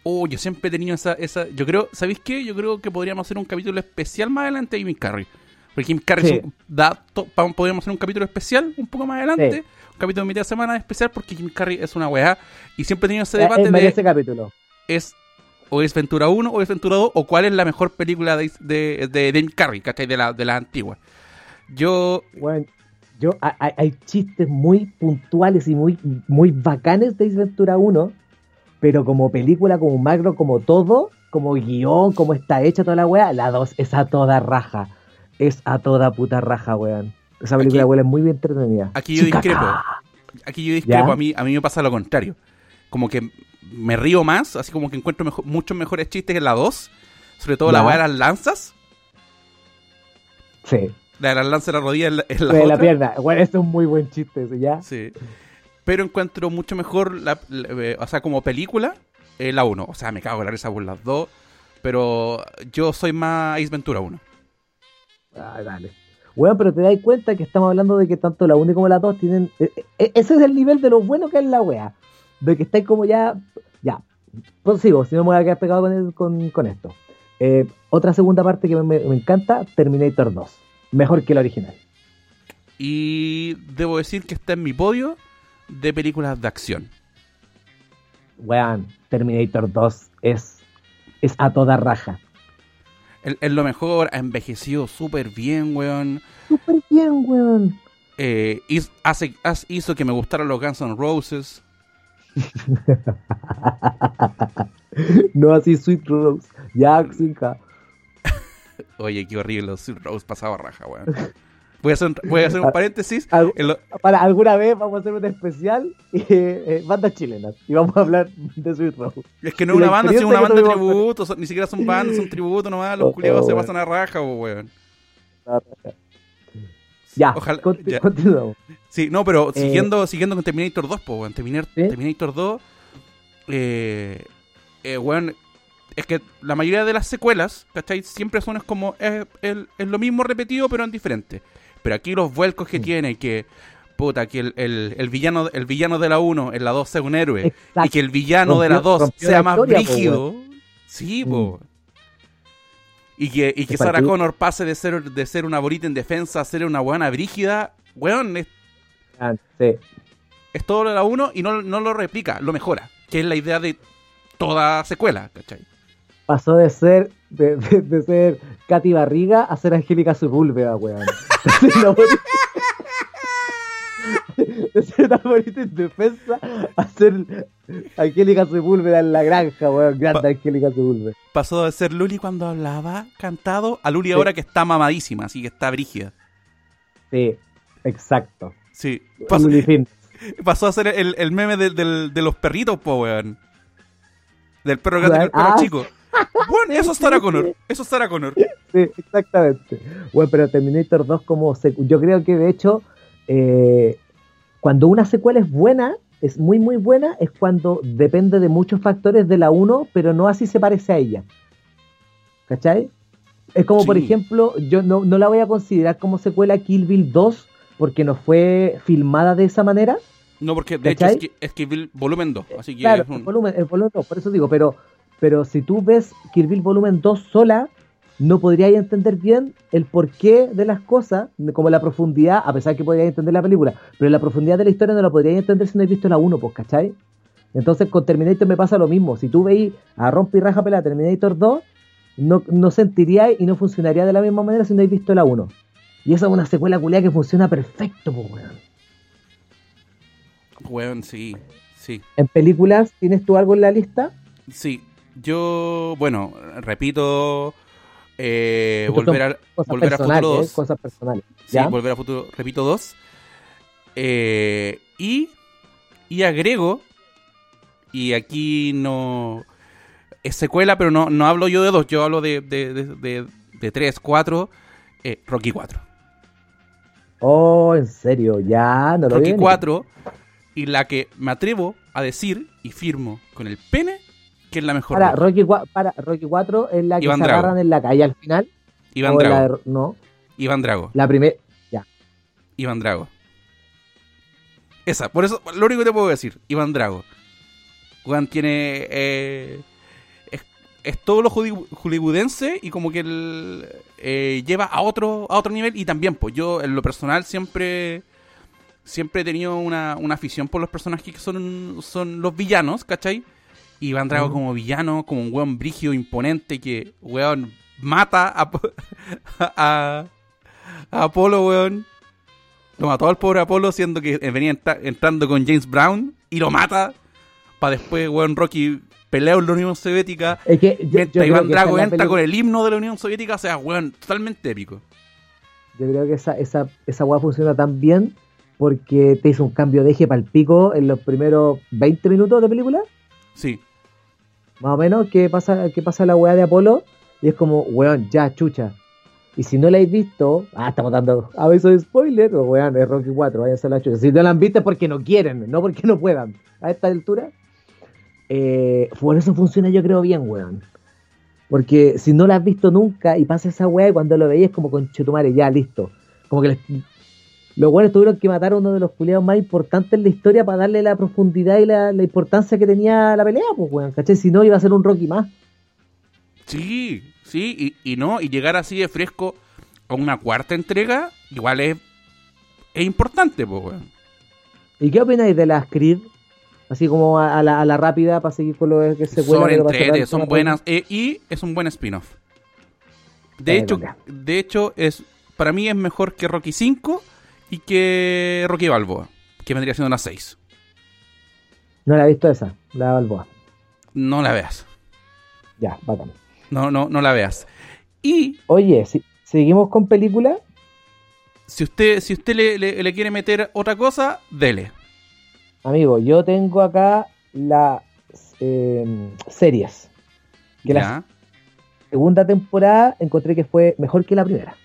Oh, yo siempre he tenido esa, esa. Yo creo, ¿sabéis qué? Yo creo que podríamos hacer un capítulo especial más adelante de Jim Carrey. Porque Jim Carrey Sí. es un- da to- podríamos hacer un capítulo especial un poco más adelante. Sí. Un capítulo de mitad de semana especial porque Jim Carrey es una weá. Y siempre he tenido ese Eh, debate eh, de merece capítulo. es o es Ventura 1 o es Ventura 2 o cuál es la mejor película de, de, de, de Jim Carrey, ¿cachai? De la, de la antigua. Yo, Bueno, yo, hay, chistes muy puntuales y muy, muy bacanes de Ace Ventura 1, pero como película, como macro, como todo, como guion, como está hecha toda la wea, la 2 es a toda raja. Es a toda puta raja, weón. Esa película, weón, es muy bien entretenida. aquí yo Chicaca. discrepo. Aquí yo discrepo, ¿Ya? a mí, a mí me pasa lo contrario. Como que me río más, así como que encuentro mejo- muchos mejores chistes que en la 2. Sobre todo la weá de las lanzas. Sí, La de las lanzas de la rodilla en la, en la de la otra. pierna. Bueno, este es un muy buen chiste, ese, ¿ya? Sí. Pero encuentro mucho mejor, la, la- eh, o sea, como película, eh, la 1. O sea, me cago en la risa por las dos. Pero yo soy más Ace Ventura 1. Ah, dale. Weón, pero te das cuenta que estamos hablando de que tanto la 1 como la 2 tienen. e- e- ese es el nivel de lo bueno que es la wea. De que estáis como ya. Ya. Consigo, si no me voy a quedar pegado con, el- con, con esto. Eh, otra segunda parte que me, me encanta: Terminator 2. Mejor que la original. Y debo decir que está en mi podio de películas de acción. Weón, Terminator 2 es, es a toda raja. Es lo mejor, ha envejecido súper bien, weón. Súper bien, weón. Eh, hizo, hace, hizo que me gustaran los Guns N' Roses. no así Sweet Rose. Ya. Oye, qué horrible, Sweet Rose pasaba raja, weón. Voy a hacer un, voy a hacer un paréntesis. Para alguna vez vamos a hacer un especial eh, eh, bandas chilenas y vamos a hablar de Sweet Rose. Es que no es una banda, sino una banda de tributo. ni siquiera son bandas, son tributo nomás. Los oh, culiados se oh, pasan a raja, weón. Ya, Ojalá, continuamos. Sí, no, pero eh, siguiendo, siguiendo con Terminator 2, pues, weón. Terminator, Terminator 2, eh, eh, weón, es que la mayoría de las secuelas, ¿cachai? Siempre son es como, es, es, lo mismo repetido, pero en diferente. Pero aquí los vuelcos que tiene, que puta, que el, el, villano el villano de la 1 en la 2 sea un héroe y que el villano de la 2 sea más brígido. sí, po. Y que, y que Sarah Connor pase de ser, de ser una bonita en defensa a ser una buena brígida, weón, es, ah, sí. es todo lo de la 1 y no, no lo replica, lo mejora, que es la idea de toda secuela, ¿cachai? Pasó de ser de, de, ser Katy Barriga a ser Angélica Sepúlveda, weón. de ser una bonita indefensa a ser Angélica Sepúlveda en la granja, weón. Grande Angélica Sepúlveda. Pasó de ser Luli cuando hablaba cantado a Luli ahora que está mamadísima, así que está brígida. Sí, exacto. Sí. Pasó, pasó a ser el, el meme de, de, los perritos, po, weón. Del perro gato y el perro ah, chico. Bueno, eso estará Connor. Eso estará Connor. Sí, exactamente. Bueno, pero Terminator 2 como... Yo creo que de hecho, eh, cuando una secuela es buena, es muy muy buena, es cuando depende de muchos factores de la 1, pero no así se parece a ella. ¿Cachai? Es como, por ejemplo, yo no, la voy a considerar como secuela Kill Bill 2 porque no fue filmada de esa manera. No, porque de hecho es, Kill Bill volumen 2. Así que claro, es volumen, el volumen 2, por eso digo, pero pero si tú ves Kill Bill Volumen 2 sola, no podrías entender bien el porqué de las cosas, como la profundidad, a pesar que podrías entender la película, pero la profundidad de la historia no la podrías entender si no has visto la 1, pues, ¿cachai? Entonces con Terminator me pasa lo mismo. Si tú veis a Rompe y Raja Pelada Terminator 2, no, no sentirías y no funcionaría de la misma manera si no has visto la 1. Y esa es una secuela culiada que funciona perfecto, pues, weón. Weón, sí, sí. ¿En películas tienes tú algo en la lista? Sí, yo, bueno, repito, eh, volver, a, volver a futuro 2. ¿eh? Cosas personales. Sí, volver a futuro, repito, 2. Eh, y, y agrego, y aquí no es secuela, pero no, no hablo yo de dos, yo hablo de, de, de, de, tres, cuatro, eh, Rocky 4. Oh, en serio, ya no lo Rocky 4, y la que me atrevo a decir y firmo con el pene que es la mejor. Para Rocky, para Rocky 4 es la que se agarran en la calle al final. Iván Drago. no. Iván Drago. La primera. Ya. Iván Drago. Esa, por eso, lo único que te puedo decir, Iván Drago. Juan tiene. Eh, es, todo lo hollywoodense y como que él eh, lleva a otro, a otro nivel. Y también, pues yo en lo personal siempre. Siempre he tenido una, una afición por los personajes que son, son los villanos, ¿cachai? Iván Drago como villano, como un weón brigio, imponente, que, weón, mata a, a, Apolo, weón. Lo mató al pobre Apolo, siendo que venía entrando con James Brown, y lo mata, para después, weón, Rocky pelea en la Unión Soviética. Es que Iván Drago entra con el himno de la Unión Soviética, o sea, weón, totalmente épico. Yo creo que esa, esa, esa weá funciona tan bien porque te hizo un cambio de eje para el pico en los primeros 20 minutos de película. Sí más o menos, qué pasa, qué pasa la weá de Apolo, y es como, weón, ya, chucha. Y si no la habéis visto, ah, estamos dando aviso de spoiler, weón, es Rocky 4, vaya a la chucha. Si no la han visto es porque no quieren, no porque no puedan. A esta altura, eh, por eso funciona yo creo bien, weón. Porque si no la has visto nunca y pasa esa weá y cuando lo veis es como con Chetumare, ya, listo. Como que les, los buenos tuvieron que matar a uno de los culiados más importantes en la historia para darle la profundidad y la, importancia que tenía la pelea, pues, weón, ¿cachai? Si no, iba a ser un Rocky más. Sí, sí, y, no, y llegar así de fresco a una cuarta entrega, igual es es importante, pues, weón. ¿Y qué opináis de las Creed? Así como a, a la, a la rápida para seguir con lo que se Son entrete, son buenas eh, y es un buen spin-off. De hecho, de hecho es para mí es mejor que Rocky 5 y que Rocky Balboa, que vendría siendo una 6. No la he visto esa, la de Balboa. No la veas. Ya, bacán. No, no, no la veas. Y Oye, si, seguimos con película. si usted, si usted le, le- le quiere meter otra cosa, dele. Amigo, yo tengo acá las eh, series. Que la Ya. segunda temporada encontré que fue mejor que la primera.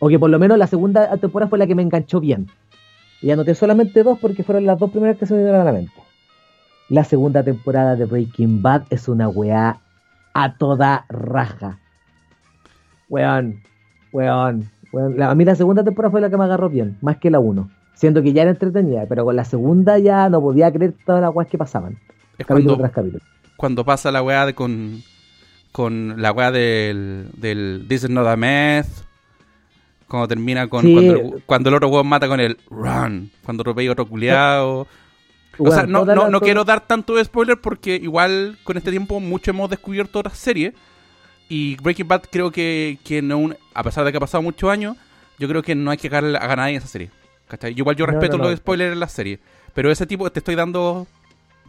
O que por lo menos la segunda temporada fue la que me enganchó bien. Y anoté solamente dos porque fueron las dos primeras que se me vinieron a la mente. La segunda temporada de Breaking Bad es una weá a toda raja. Weón, weón, weón. La- a mí la segunda temporada fue la que me agarró bien, más que la uno. Siento que ya era entretenida, pero con la segunda ya no podía creer todas las weas que pasaban. Es Capítulo cuando, tras capítulo. cuando pasa la weá de con, con la weá del, del This is not a meth. Cuando termina con. Sí. Cuando, el, cuando el otro weón mata con el run. Cuando atropella otro culiao. O sea, no, no, no quiero dar tanto de spoiler porque igual con este tiempo mucho hemos descubierto otras series. Y Breaking Bad creo que, que no un- a pesar de que ha pasado muchos años, yo creo que no hay que a nadie en esa serie. ¿cachai? Igual yo respeto no, los spoilers en la serie. Pero ese tipo, te estoy dando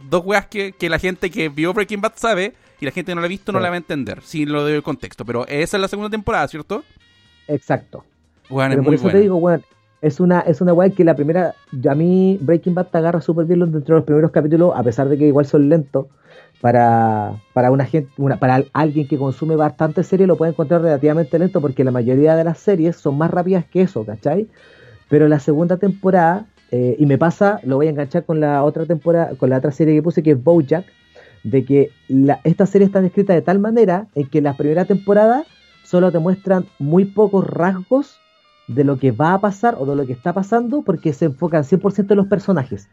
dos weas que, que la gente que vio Breaking Bad sabe y la gente que no la ha visto no Sí. la va a entender, si lo doy el contexto. Pero esa es la segunda temporada, ¿cierto? Exacto. Es Pero por muy eso buena. te digo, weón, es una, es una weá que la primera, yo a mí Breaking Bad te agarra súper bien dentro de los primeros capítulos, a pesar de que igual son lentos, para, para una gente, una, para al- alguien que consume bastante serie lo puede encontrar relativamente lento porque la mayoría de las series son más rápidas que eso, ¿cachai? Pero la segunda temporada, eh, y me pasa, lo voy a enganchar con la otra temporada, con la otra serie que puse que es Bojack, de que la, esta serie está escrita de tal manera en que la primera temporada solo te muestran muy pocos rasgos de lo que va a pasar o de lo que está pasando porque se enfocan 100% en los personajes.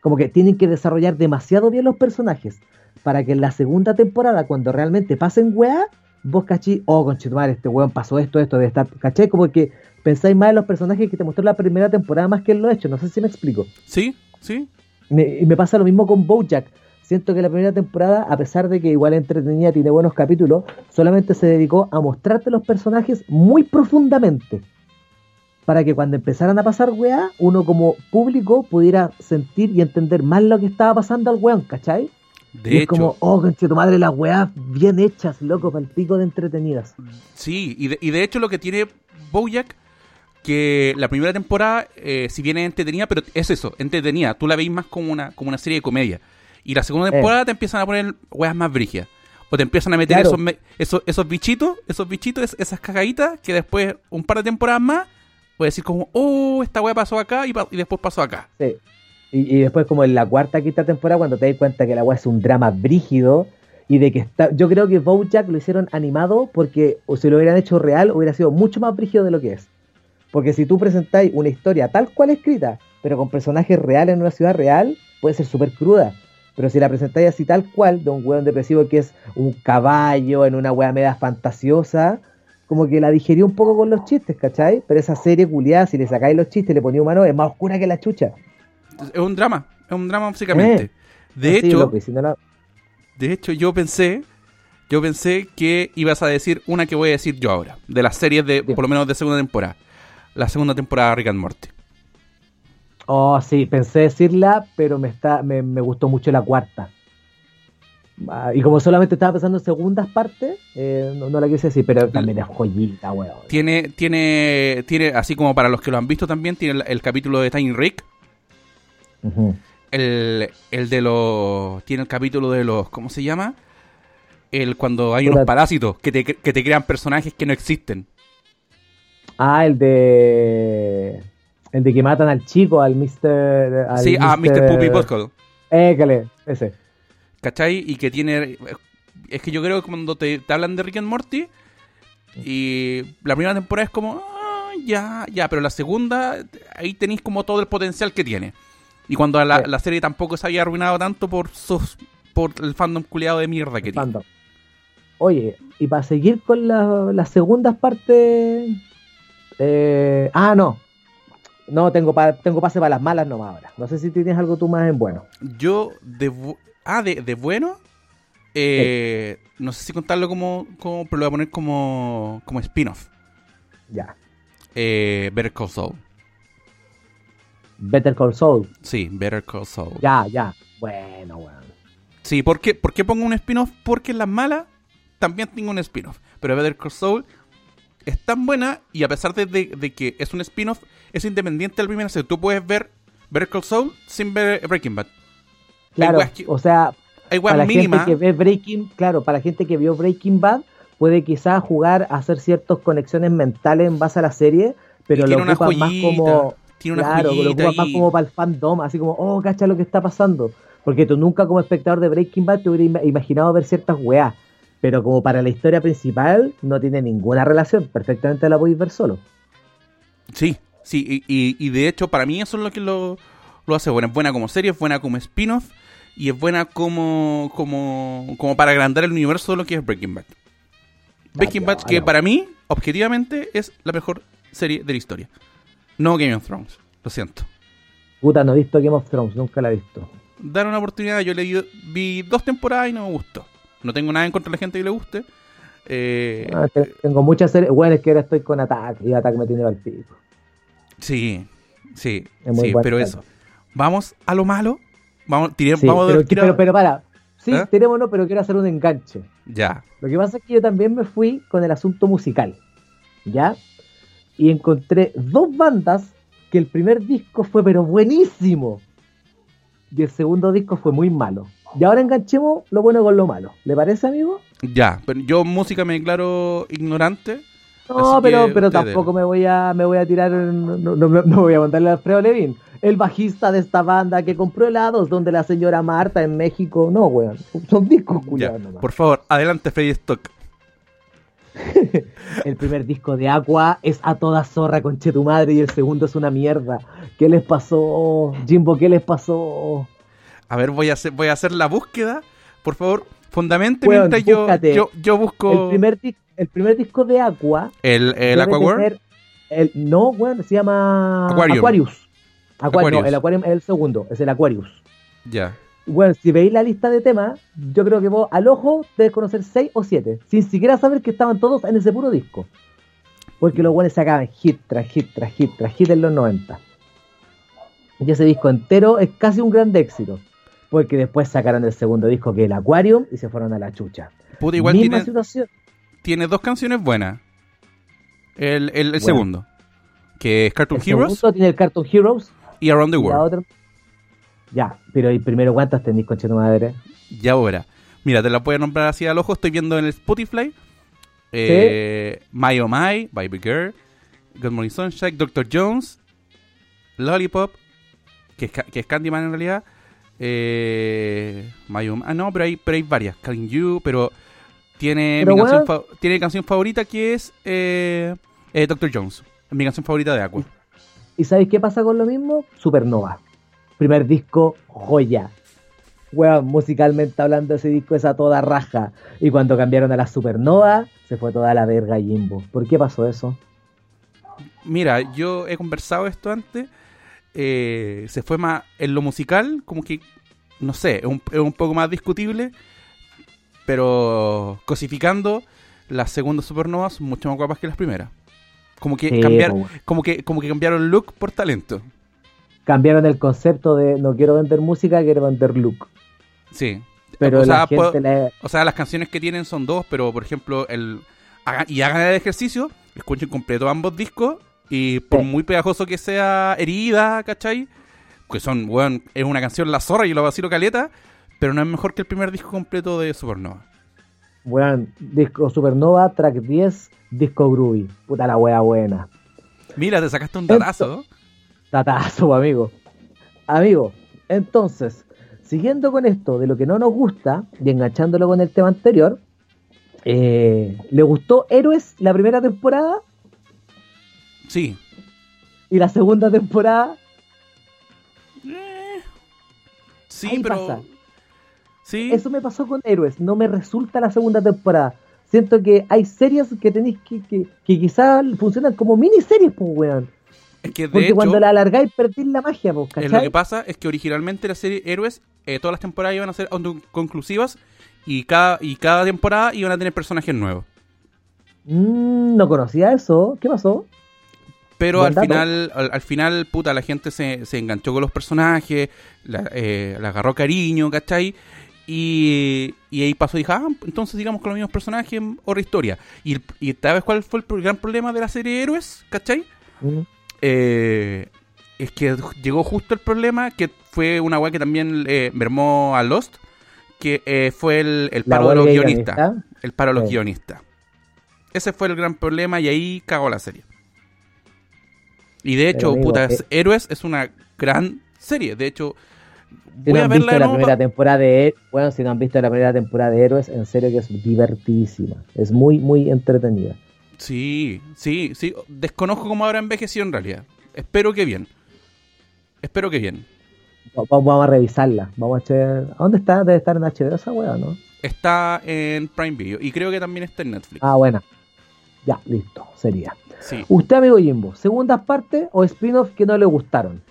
Como que tienen que desarrollar demasiado bien los personajes para que en la segunda temporada, cuando realmente pasen weá, vos cachí, oh, conchetumare, este weón pasó esto, esto, de estar, ¿cachai? Como que pensáis más en los personajes que te mostró la primera temporada más que en lo hecho, no sé si me explico. ¿Sí? ¿Sí? Me- y me pasa lo mismo con Bojack. Siento que la primera temporada, a pesar de que igual entretenida, tiene buenos capítulos, solamente se dedicó a mostrarte los personajes muy profundamente. Para que cuando empezaran a pasar weá, uno como público pudiera sentir y entender más lo que estaba pasando al weón, ¿cachai? De y es hecho, como, oh, conche tu madre, las weas bien hechas, loco, para el pico de entretenidas. sí. Y de, y de hecho lo que tiene Bojack, que la primera temporada, eh, si bien es entretenida, pero es eso, entretenida. Tú la veis más como una, como una serie de comedia. Y la segunda Eh. temporada te empiezan a poner weas más brígidas. O te empiezan a meter Claro. esos, esos, esos bichitos, esos bichitos, es- esas cagaditas, que después, un par de temporadas más, puedes decir como, oh, esta wea pasó acá y, pa- y después pasó acá. Sí. Y, después como en la cuarta, quinta temporada, cuando te das cuenta que la wea es un drama brígido y de que está... Yo creo que Bojack lo hicieron animado porque o si lo hubieran hecho real hubiera sido mucho más brígido de lo que es. Porque si tú presentáis una historia tal cual escrita, pero con personajes reales en una ciudad real, puede ser súper cruda. Pero si la presentáis así tal cual, de un weón depresivo que es un caballo en una wea media fantasiosa, como que la digerió un poco con los chistes, ¿cachai? Pero esa serie culiada, si le sacáis los chistes le ponía humano, es más oscura que la chucha. Es un drama, es un drama básicamente. Eh, de hecho, loco, y si no la- De hecho, yo pensé, yo pensé que ibas a decir una que voy a decir yo ahora, de las series de, Bien. por lo menos de segunda temporada. La segunda temporada de Rick and Morty. Oh, sí, pensé decirla, pero me, está, me, me gustó mucho la cuarta. Ah, y como solamente estaba pensando en segundas partes, eh, no, no la quise decir, pero también es joyita, weón. Tiene, tiene, tiene, así como para los que lo han visto también, tiene el, el capítulo de Tiny Rick. El, el de los. Tiene el capítulo de los. ¿Cómo se llama? El cuando hay unos parásitos que te, que te crean personajes que no existen. Ah, el de. El de que matan al chico, al Mr. al sí, a Mr. Poopy Butthole. Écale, ese. ¿Cachai? Y que tiene. Es que yo creo que cuando te, te hablan de Rick and Morty. Y la primera temporada es como. "Ah, ya, ya, pero la segunda. Ahí tenéis como todo el potencial que tiene. Y cuando la, Sí. la serie tampoco se había arruinado tanto por sus, por el fandom culiado de mierda que tiene. Fandom. Oye, y para seguir con la- las segundas partes. eh, ah, no. No, tengo, pa- tengo pase para las malas nomás ahora. No sé si tienes algo tú más en bueno. Yo, de. Ah, de, de bueno. eh, No sé si contarlo como, como. Pero lo voy a poner como. Como spin-off. Ya. Eh, Better Call Saul. Better Call Saul. Sí, Better Call Saul. Ya, ya. Bueno, weón. Sí, ¿por qué, ¿por qué pongo un spin-off? Porque en las malas también tengo un spin-off. Pero Better Call Saul es tan buena y a pesar de, de- de que es un spin-off, es independiente del primer. Tú puedes ver Better Call Saul sin ver Breaking Bad. Claro, que- o sea, Hay para la gente que ve Breaking, claro, para la gente que vio Breaking Bad, puede quizás jugar a hacer ciertas conexiones mentales en base a la serie, pero lo una ocupan más joyita, como Tiene una claro, lo joyita ocupan más como para el fandom, así como, oh, cacha lo que está pasando. Porque tú nunca como espectador de Breaking Bad te hubieras ima- imaginado ver ciertas weas. Pero como para la historia principal no tiene ninguna relación, perfectamente la podéis ver solo. Sí, sí, y, y- y de hecho para mí eso es lo que lo, lo hace buena. Es buena como serie, es buena como spin-off y es buena como, como, como para agrandar el universo de lo que es Breaking Bad. Breaking Bad, que para mí, objetivamente, es la mejor serie de la historia. No Game of Thrones, lo siento. Puta, no he visto Game of Thrones, nunca la he visto. Dar una oportunidad, yo leí, vi dos temporadas y no me gustó. No tengo nada en contra de la gente que le guste. Eh, Ah, te- tengo muchas series, bueno, es que ahora estoy con Attack y Attack me tiene al pico. sí, sí, Es muy sí, pero eso. Vamos a lo malo. Vamos, tiremos, Sí, vamos a- pero, pero, pero para, sí, ¿Eh? tirémonos, pero quiero hacer un enganche. Ya. Lo que pasa es que yo también me fui con el asunto musical, ¿ya? Y encontré dos bandas que el primer disco fue pero buenísimo y el segundo disco fue muy malo. Y ahora enganchemos lo bueno con lo malo. ¿Le parece, amigo? Ya, pero yo música me declaro ignorante. No, Así pero, pero tampoco me voy a me voy a tirar, no, no, no- no voy a contarle a Alfredo Levin, el bajista de esta banda que compró helados donde la señora Marta en México, no, weón, son discos culiados nomás. por favor, adelante Freddy Stock. El primer disco de Aqua es a toda zorra con tu madre y el segundo es una mierda. ¿Qué les pasó? Jimbo, ¿qué les pasó? A ver, voy a hacer, voy a hacer la búsqueda. Por favor, fundamente mientras yo, yo, yo busco El primer, el primer disco de Aqua. el, el debe Aquaworld. tener el- no, bueno, se llama Aquarium. Aquarius. Aqua- Aquarius. No, el Aquarium es el segundo, es el Aquarius. Ya. Bueno, si veis la lista de temas, yo creo que vos al ojo debes conocer 6 o 7, sin siquiera saber que estaban todos en ese puro disco. Porque los buenos sacaban hit tras hit tras hit tras hit en los 90. Y ese disco entero es casi un gran éxito. Porque después sacaron el segundo disco que es el Aquarium y se fueron a la chucha. Puta, igual Misma situación. Tiene dos canciones buenas. El, el, el Bueno. segundo, que es Cartoon El Heroes segundo tiene el Cartoon Heroes y Around the y la World. otra. Ya, pero el primero, ¿cuántas tenéis, concha tu madre? Ya ahora. Mira, te la voy a nombrar así al ojo. Estoy viendo en el Spotify. Eh, My Oh My, Baby Girl, Good Morning Sunshine, Dr. Jones, Lollipop, que es, Ca- que es Candyman en realidad. Eh, My Oh My, ah, no, pero hay, pero hay varias. Calling You, pero tiene, Pero mi canción, bueno. tiene canción favorita que es eh, eh, Dr. Jones. Es mi canción favorita de Aqua. ¿Y sabéis qué pasa con lo mismo? Supernova. Primer disco, joya. Weón, musicalmente hablando, ese disco es a toda raja. Y cuando cambiaron a la Supernova, se fue toda la verga Jimbo. ¿Por qué pasó eso? Mira, yo he conversado esto antes. eh, se fue más en lo musical, como que, no sé, es un, es un poco más discutible. Pero cosificando, las segundas supernovas son mucho más guapas que las primeras. Como que, Sí, cambiar, weón. como que, como que cambiaron look por talento. Cambiaron el concepto de no quiero vender música, quiero vender look. Sí. Pero o, sea, la puedo- gente o sea, las canciones que tienen son dos, pero por ejemplo, el y hagan el ejercicio, escuchen completo ambos discos y por Sí. muy pegajoso que sea Herida, ¿cachai? Que son, weón, es una canción La Zorra y lo vacilo caleta, pero no es mejor que el primer disco completo de Supernova. Weón, disco Supernova, track 10, disco groovy. Puta la wea buena. Mira, te sacaste un datazo. Tatazo, amigo. Amigo, entonces, siguiendo con esto de lo que no nos gusta y enganchándolo con el tema anterior, eh, ¿le gustó Héroes la primera temporada Sí. y la segunda temporada? Eh, sí, Ahí pero. pasa. Sí. Eso me pasó con Héroes, no me resulta la segunda temporada. Siento que hay series que tenéis que, que, que quizás funcionan como miniseries, pues, weón. Es que de Porque hecho, cuando la alargáis perdís la magia, pues, es lo que ¿cachai? pasa es que originalmente la serie Héroes, eh, todas las temporadas iban a ser conclusivas y cada, y cada temporada iban a tener personajes nuevos. Mm, no conocía eso. ¿Qué pasó? Pero Buen al dato. final, al, al final, puta, la gente se, se enganchó con los personajes, la, eh, le agarró cariño, ¿cachai? Y, y ahí pasó y dijo, ah, entonces digamos con los mismos personajes, otra historia. Y, y ¿sabes cuál fue el gran problema de la serie Héroes? ¿Cachai? Mm. Eh, es que llegó justo el problema, que fue una weá que también eh, mermó a Lost, que eh, fue el, paro de los guionistas. guionista. El paro de los Sí. guionistas. Ese fue el gran problema y ahí cagó la serie. Y de hecho, amigo, puta, eh, Héroes es una gran serie. De hecho, Si no han visto la primera temporada de bueno, si no han visto la primera temporada de Héroes, en serio que es divertidísima. Es muy, muy entretenida. Sí, sí, sí. Desconozco cómo habrá envejecido en realidad. Espero que bien. Espero que bien. Va- Vamos a revisarla. Vamos a. ¿A dónde está? Debe estar en HBO esa weá, ¿no? Está en Prime Video y creo que también está en Netflix. Ah, buena. Ya, listo. Sería. Sí. Usted, amigo Jimbo, ¿segundas partes o spin-off que no le gustaron?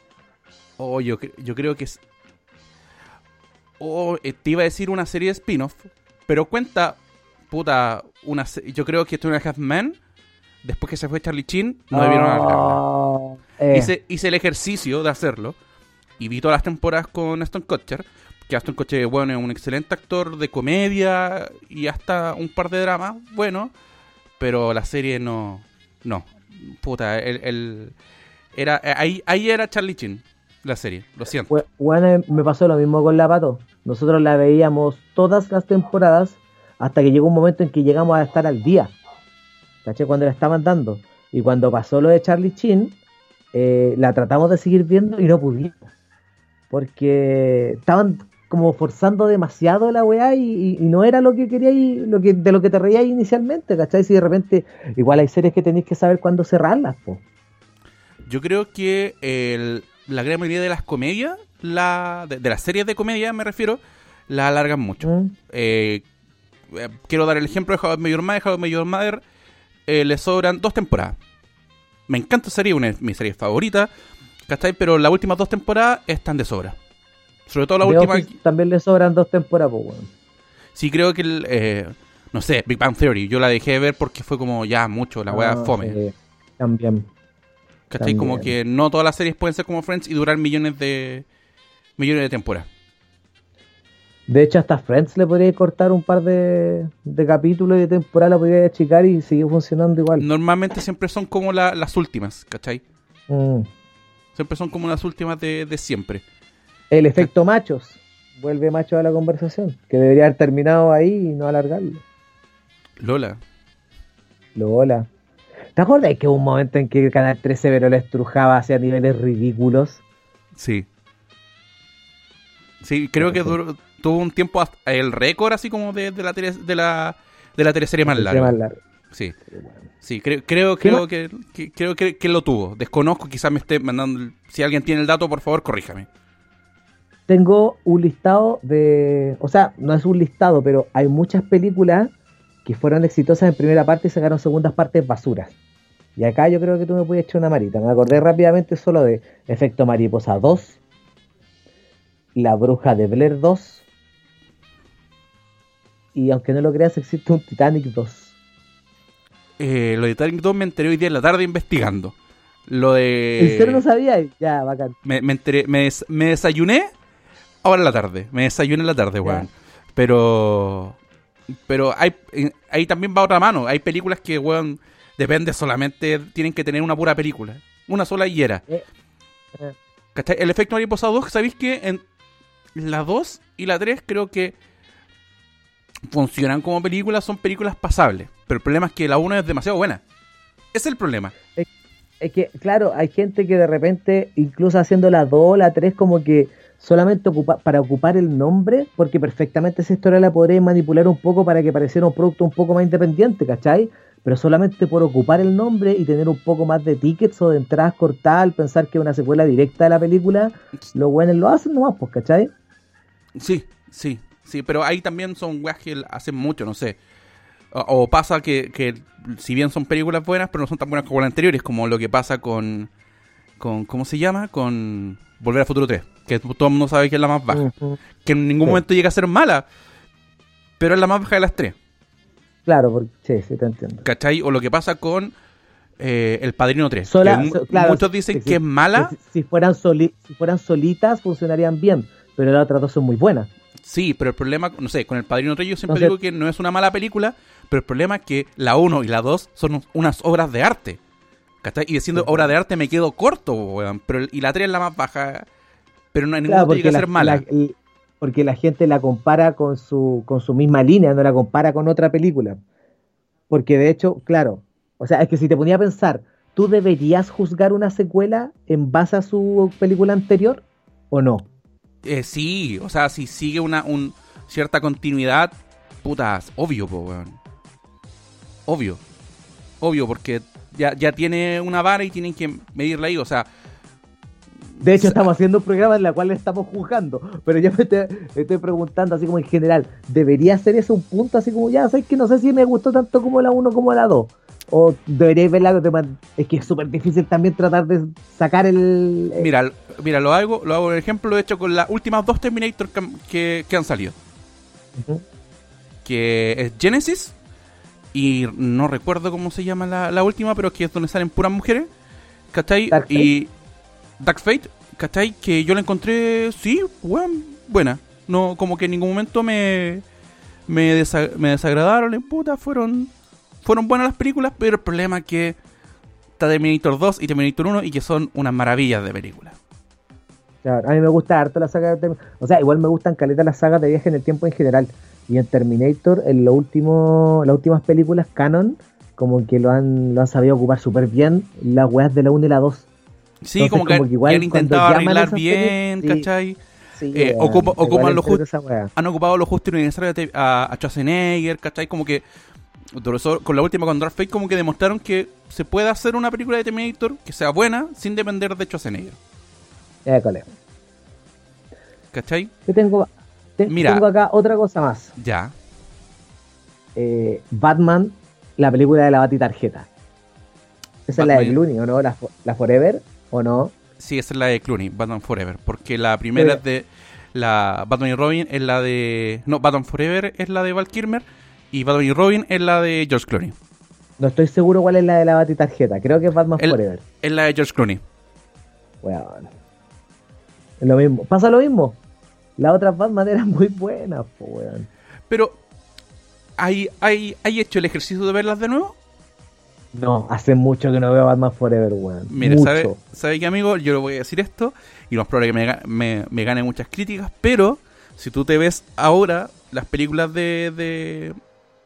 Oh, yo, yo creo que es. Oh, te iba a decir una serie de spin-off, pero cuenta, puta, una yo creo que Two and a Half Men, después que se fue Charlie Chin, no debieron alargarla. Ah, eh, Hice, hice el ejercicio de hacerlo y vi todas las temporadas con Aston Kutcher, que Aston Kutcher, bueno, es un excelente actor de comedia y hasta un par de dramas, bueno, pero la serie no, no, puta, el, el- era, ahí, ahí era Charlie Chin, la serie, lo siento. bueno, me pasó lo mismo con La Pato. Nosotros la veíamos todas las temporadas hasta que llegó un momento en que llegamos a estar al día. ¿Caché? Cuando la estaban dando. Y cuando pasó lo de Charlie Chin, eh, la tratamos de seguir viendo y no pudimos. Porque estaban como forzando demasiado la weá y, no era lo que queríais, lo que, de lo que te reíais inicialmente, ¿cachai? Si de repente, igual hay series que tenéis que saber cuándo cerrarlas, po. Yo creo que la gran mayoría de las comedias, la, de, de las series de comedia me refiero, la alargan mucho. ¿Mm? Eh, eh, quiero dar el ejemplo de How I Met Your Mother. How I Met Your Mother eh, le sobran dos temporadas. Me encanta esa serie, una de mis series favoritas, ¿cachai? Pero las últimas dos temporadas están de sobra. Sobre todo la The última. Office también le sobran dos temporadas, po, weón. Sí, creo que, el, eh, no sé, Big Bang Theory. Yo la dejé de ver porque fue como ya mucho, la wea Ah, fome. también. ¿Cachai? Como que no todas las series pueden ser como Friends y durar millones de millones de temporadas. De hecho, hasta Friends le podría cortar un par de, de capítulos y de temporada, la podría achicar y sigue funcionando igual. Normalmente siempre son como la- las últimas, ¿cachai? Mm. Siempre son como las últimas de, de siempre. El efecto machos. Vuelve macho a la conversación. Que debería haber terminado ahí y no alargarlo. Lola. Lola. ¿Te acuerdas que hubo un momento en que Canal 13 pero lo estrujaba hacia niveles ridículos? Sí. Sí, creo que duró- tuvo un tiempo hasta el récord así como de, de la tele- de la de la teleserie más larga. tema largo. Sí. Sí, creo, creo, ¿Qué creo que, que- creo que, que lo tuvo. Desconozco, quizás me esté mandando. Si alguien tiene el dato, por favor, corríjame. Tengo un listado de. O sea, no es un listado, pero hay muchas películas que fueron exitosas en primera parte y sacaron segundas partes basuras. Y acá yo creo que tú me puedes echar una marita. Me acordé rápidamente solo de Efecto Mariposa 2, La Bruja de Blair 2, y aunque no lo creas, existe un Titanic 2. Eh, lo de Titanic 2 me enteré hoy día en la tarde investigando. Lo de. ¿En serio no sabía? Ya, bacán. me, me enteré, me, des- me desayuné ahora en la tarde. Me desayuné en la tarde, weón. Pero. Pero hay, eh, ahí también va otra mano. Hay películas que, weón, depende solamente. Tienen que tener una pura película. Una sola y era. Eh, eh. El efecto mariposa 2, ¿sabéis que en la 2 y la 3 creo que funcionan como películas? Son películas pasables. Pero el problema es que la 1 es demasiado buena. Ese es el problema. Es que, claro, hay gente que de repente, incluso haciendo la 2 la 3, como que solamente ocupa, para ocupar el nombre, porque perfectamente esa historia la podría manipular un poco para que pareciera un producto un poco más independiente, ¿cachai? Pero solamente por ocupar el nombre y tener un poco más de tickets o de entradas cortadas, al pensar que es una secuela directa de la película, los buenos lo hacen nomás, pues, ¿cachai? Sí, sí, sí, pero ahí también son weas que hacen mucho, no sé. O, o pasa que, que si bien son películas buenas, pero no son tan buenas como las anteriores, como lo que pasa con con ¿cómo se llama? Con Volver a Futuro 3, que todo el mundo sabe que es la más baja, que en ningún Sí. momento llega a ser mala, pero es la más baja de las tres, Claro, porque, sí, sí, te entiendo. ¿cachai? O lo que pasa con eh, El Padrino 3, Sola- que mu- so- claro, muchos dicen que es mala, Si, si fueran soli- si fueran solitas funcionarían bien, pero las otras dos son muy buenas. sí, pero el problema, no sé, con El Padrino 3 yo siempre Entonces- digo que no es una mala película, pero el problema es que la 1 y la 2 son unas obras de arte. ¿Cachai? Y diciendo Sí. obra de arte me quedo corto, weón. Pero, y la 3 es la más baja. Pero no en ningún Claro, momento llega a la- ser mala. la- porque la gente la compara con su, con su misma línea, no la compara con otra película. Porque de hecho, claro, o sea, es que si te ponía a pensar, ¿tú deberías juzgar una secuela en base a su película anterior o no? Eh, sí, o sea, si sigue una un, cierta continuidad, putas, obvio, weón. Obvio. Obvio, porque ya, ya tiene una vara y tienen que medirla ahí, o sea, De hecho, estamos haciendo un programa en el cual estamos juzgando, pero yo me estoy, me estoy preguntando así como en general, ¿debería ser ese un punto así como ya, sabes que no sé si me gustó tanto como la 1 como la 2? ¿O deberíais verla de Es que es súper difícil también tratar de sacar el... el- mira, mira, lo hago, lo hago, por ejemplo, lo he hecho con las últimas dos Terminator que, que, que han salido. Que es Genesis y no recuerdo cómo se llama la, la última, pero que es donde salen puras mujeres, ¿cachai? Y Dark Fate, ¿cachai? Que yo la encontré, sí, buen- buena. No, como que en ningún momento me, me, desa- me desagradaron, en puta, fueron, fueron buenas las películas, pero el problema es que está Terminator 2 y Terminator 1 y que son unas maravillas de películas. A mí me gusta harto la saga de O sea, igual me gustan caleta las sagas de viaje en el tiempo en general. Y en Terminator, en lo último, las últimas películas canon, como que lo han, lo han sabido ocupar súper bien las weas de la 1 y la 2. Sí, Entonces, como que, como que igual han intentado arreglar bien, sí. ¿cachai? Sí, Eh, ocupa- igual ocupan lo entrete justo- esa wea. han ocupado lo justo y necesario a, a, Schwarzenegger, ¿cachai? Como que con la última con Dark Fate como que demostraron que se puede hacer una película de Terminator que sea buena sin depender de Schwarzenegger, École. ¿cachai? Yo tengo, te- Mira. tengo acá otra cosa más. Ya. Eh, Batman, la película de la batitarjeta. Esa es la de. Clooney, ¿o no? La Forever, ¿o no? Sí, esa es la de Clooney, Batman Forever, porque la primera es de la Batman y Robin es la de no, Batman Forever es la de Val Kilmer y Batman y Robin es la de George Clooney. No estoy seguro cuál es la de la batitarjeta. Creo que es Batman El- Forever. Es la de George Clooney. Weón. Es lo mismo. Pasa lo mismo. Las otras Batman eran muy buenas, po, weón. Pero ¿hay, hay, ¿hay hecho el ejercicio de verlas de nuevo? No, hace mucho que no veo Batman Forever, weón. Mire, mucho. ¿sabe, ¿sabe qué, amigo? Yo le voy a decir esto y no es probable que me, me, me gane muchas críticas, pero si tú te ves ahora las películas de, de,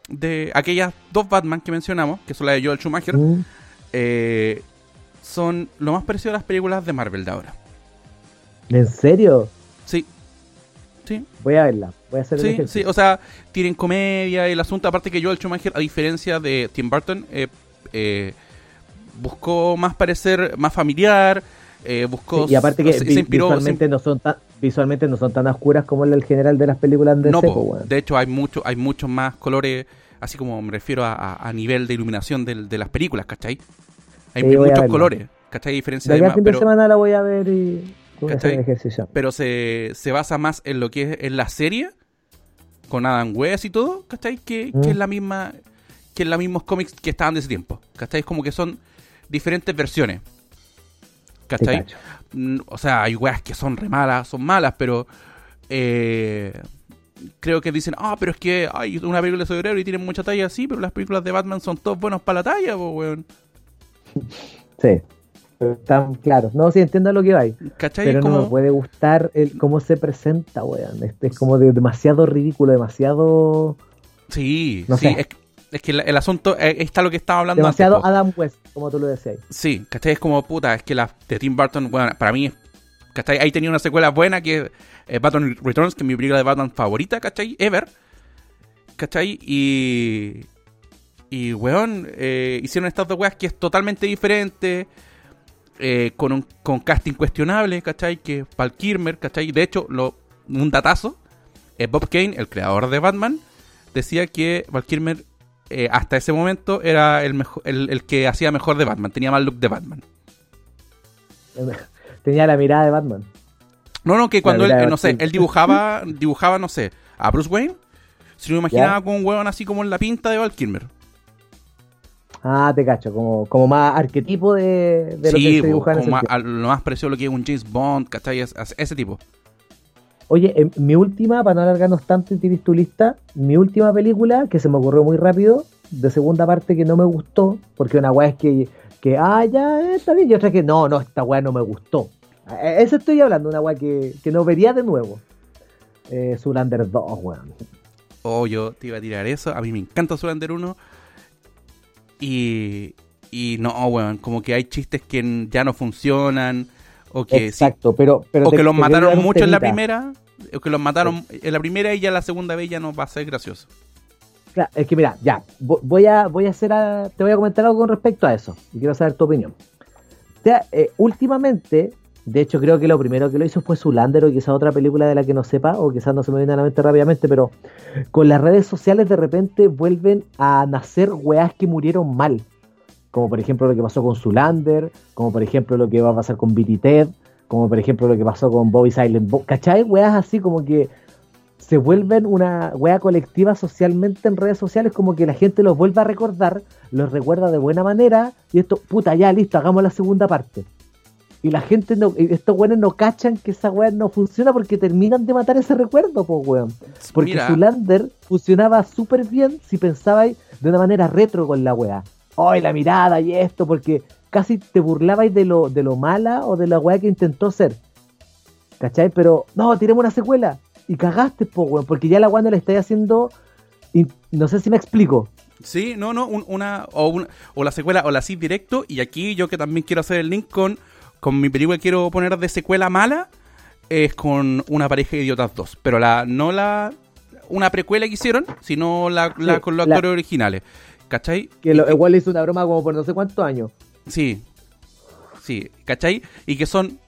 de aquellas dos Batman que mencionamos, que son las de Joel Schumacher, Mm, eh, son lo más parecido a las películas de Marvel de ahora. ¿En serio? Sí. Sí, Voy a verla. Voy a hacer sí, sí. O sea, tienen comedia y el asunto. Aparte que Joel Schumacher, a diferencia de Tim Burton, eh, eh, buscó más parecer más familiar. eh, buscó. Sí, y aparte que vi- inspiró. se visualmente, no son tan, visualmente no son tan oscuras como el general de las películas de No, Seco, weón. de hecho hay mucho, hay muchos más colores, así como me refiero a, a- a nivel de iluminación del- de, las películas, ¿cachai? Hay Sí, muchos colores, ¿cachai? Diferencia De de más, fin de pero, semana la voy a ver y pero se, se basa más en lo que es en la serie, con Adam West y todo, ¿cachai? Que, Mm. que es la misma, que es los mismos cómics que estaban de ese tiempo, ¿cachai? Es como que son diferentes versiones, ¿cachai? Mm, O sea, hay weas que son re malas, son malas, pero eh, creo que dicen, ah, pero es que hay una película de superhéroe y tienen mucha talla así, pero las películas de Batman son todos buenos para la talla, weón. Sí. Están claros. No, sí, entiendo lo que va. ¿Cachai? Pero no como- me puede gustar el cómo se presenta, weón. Este es como de demasiado ridículo, demasiado. Sí, no sí, sé. es, es que el, el asunto eh, está lo que estaba hablando Demasiado antes. Adam West, como tú lo decías. Sí, ¿cachai? Es como puta, es que la de Tim Burton, bueno, para mí, ¿cachai? Ahí tenía una secuela buena que es Batman Returns, que es mi película de Batman favorita, ¿cachai? Ever. ¿cachai? Y. Y, weón, eh, hicieron estas dos weas que es totalmente diferente. eh, con un con casting cuestionable, ¿cachai? Que es Val Kilmer, ¿cachai? De hecho, lo, un datazo. eh, Bob Kane, el creador de Batman, decía que Val Kilmer eh, hasta ese momento era el, mejo- el, el que hacía mejor de Batman, tenía más look de Batman. Tenía la mirada de Batman. No, no, que cuando él, eh, no sé, él dibujaba, dibujaba, no sé, a Bruce Wayne, se lo imaginaba con un hueón así como en la pinta de Val Kilmer. Ah, te cacho, como, como más arquetipo de, de lo que se dibuja en como ese más- a lo más parecido a lo que es un James Bond, ¿cachai? Es- es- ese tipo. Oye, eh, mi última, para no alargarnos tanto y tienes tu lista, mi última película, que se me ocurrió muy rápido, de segunda parte que no me gustó, porque una weá es que, que ah, ya, eh, está bien, y otra que no, no, esta weá no me gustó. Eh, Eso estoy hablando, una weá que, que no vería de nuevo. Eh, Zoolander 2, weón. Oh, yo te iba a tirar eso. A mí me encanta Zoolander 1. Y, y no, weón, como que hay chistes que ya no funcionan. O que, sí- Exacto, pero, pero o que los mataron mucho en la primera. O que los mataron en la primera y ya la segunda vez ya no va a ser gracioso. Claro, es que mira, ya, vo- voy a, voy a hacer a- te voy a comentar algo con respecto a eso y quiero saber tu opinión. O sea, eh, últimamente, de hecho creo que lo primero que lo hizo fue Zulander o quizá otra película de la que no sepa o quizás no se me viene a la mente rápidamente, pero con las redes sociales de repente vuelven a nacer weas que murieron mal. Como por ejemplo lo que pasó con Zulander, como por ejemplo lo que va a pasar con Billy Ted, como por ejemplo lo que pasó con Bobby Silent. ¿Cachai? Weas así como que se vuelven una wea colectiva socialmente en redes sociales, como que la gente los vuelve a recordar, los recuerda de buena manera, y esto, puta, ya listo, hagamos la segunda parte. Y la gente, no, estos weones no cachan que esa wea no funciona porque terminan de matar ese recuerdo, po weón. Porque Mira, Zulander funcionaba súper bien si pensabais de una manera retro con la wea. ¡Ay, la mirada y esto! Porque casi te burlabais de lo, de lo mala o de la wea que intentó ser. ¿Cachai? Pero, no, tiremos una secuela. Y cagaste, po, weón, porque ya la wea no le estáis haciendo. y no sé si me explico. Sí, no, no, un- una, o una, o la secuela, o la sí directo, y aquí yo que también quiero hacer el link con, con mi película que quiero poner de secuela mala, es con una pareja de idiotas 2, pero la, no la, una precuela que hicieron, sino la, la Sí, con los la- actores originales, ¿cachai? Que lo, igual le hizo una broma como por no sé cuántos años. Sí, sí, ¿cachai? Y que son,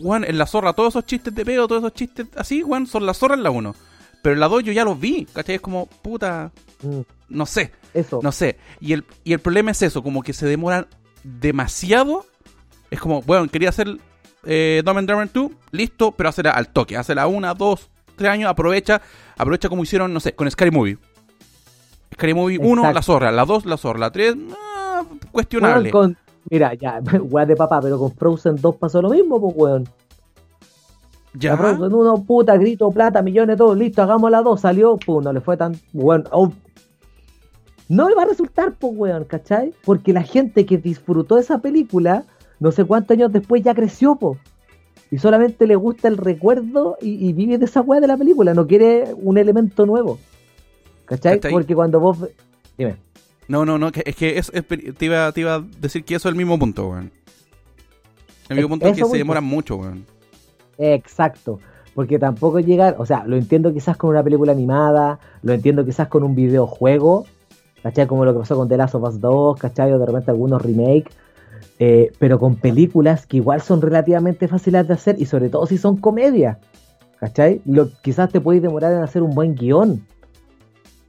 bueno, en la zorra, todos esos chistes de pedo, todos esos chistes así, bueno, son la zorra en la 1, pero en la 2 yo ya los vi, ¿cachai? Es como, puta, Mm, no sé. eso. No sé. Y el, y el problema es eso, como que se demoran demasiado. Es como, bueno, quería hacer eh, Dumb and Dumber 2, listo, pero hacerla al toque. Hacerla una, dos, tres años, aprovecha, aprovecha como hicieron, no sé, con Scary Movie. Scary Movie 1, Exacto. la zorra, la 2, la zorra, la 3, cuestionable. Weón, con- mira, ya, wea de papá, pero con Frozen 2 pasó lo mismo, pues weón. ya, La Frozen 1, puta, grito, plata, millones, todo, listo, hagamos la 2, salió, pum, no le fue tan, weón, oh. No le va a resultar, pues, weón, ¿cachai? Porque la gente que disfrutó esa película, no sé cuántos años después ya creció, po. Y solamente le gusta el recuerdo y, y vive de esa weá de la película, no quiere un elemento nuevo. ¿Cachai? ¿Cachai? Porque cuando vos... Dime. No, no, no, que- es que es- es- te, iba, te iba a decir que eso es el mismo punto, weón. El mismo Es- punto es que se demoran mucho, weón. Exacto. Porque tampoco llegar, o sea, lo entiendo quizás con una película animada, lo entiendo quizás con un videojuego, ¿cachai? Como lo que pasó con The Last of Us 2, ¿cachai? O de repente algunos remakes, eh, pero con películas que igual son relativamente fáciles de hacer y sobre todo si son comedias, ¿cachai? Lo, quizás te puedes demorar en hacer un buen guion,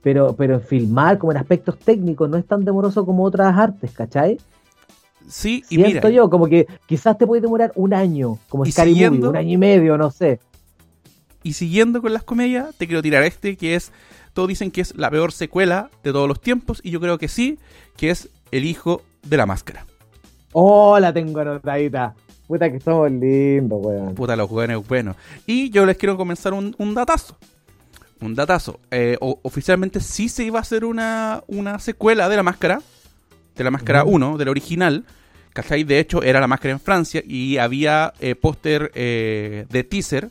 pero, pero en filmar, como en aspectos técnicos, no es tan demoroso como otras artes, ¿cachai? Sí, y Siento mira, yo, como que quizás te puede demorar un año, como Scary Movie, un año y medio, no sé. Y siguiendo con las comedias, te quiero tirar este, que es, todos dicen que es la peor secuela de todos los tiempos, y yo creo que sí, que es El Hijo de la Máscara. Oh, la tengo anotadita. Puta que somos lindos, weón. Puta, los jóvenes buenos. Y yo les quiero comenzar un, un datazo. Un datazo. Eh, o- oficialmente sí se iba a hacer una, una secuela de la máscara, de la máscara Ujú. 1, de la original. ¿Cachai? De hecho, era la máscara en Francia y había eh, póster eh, de teaser.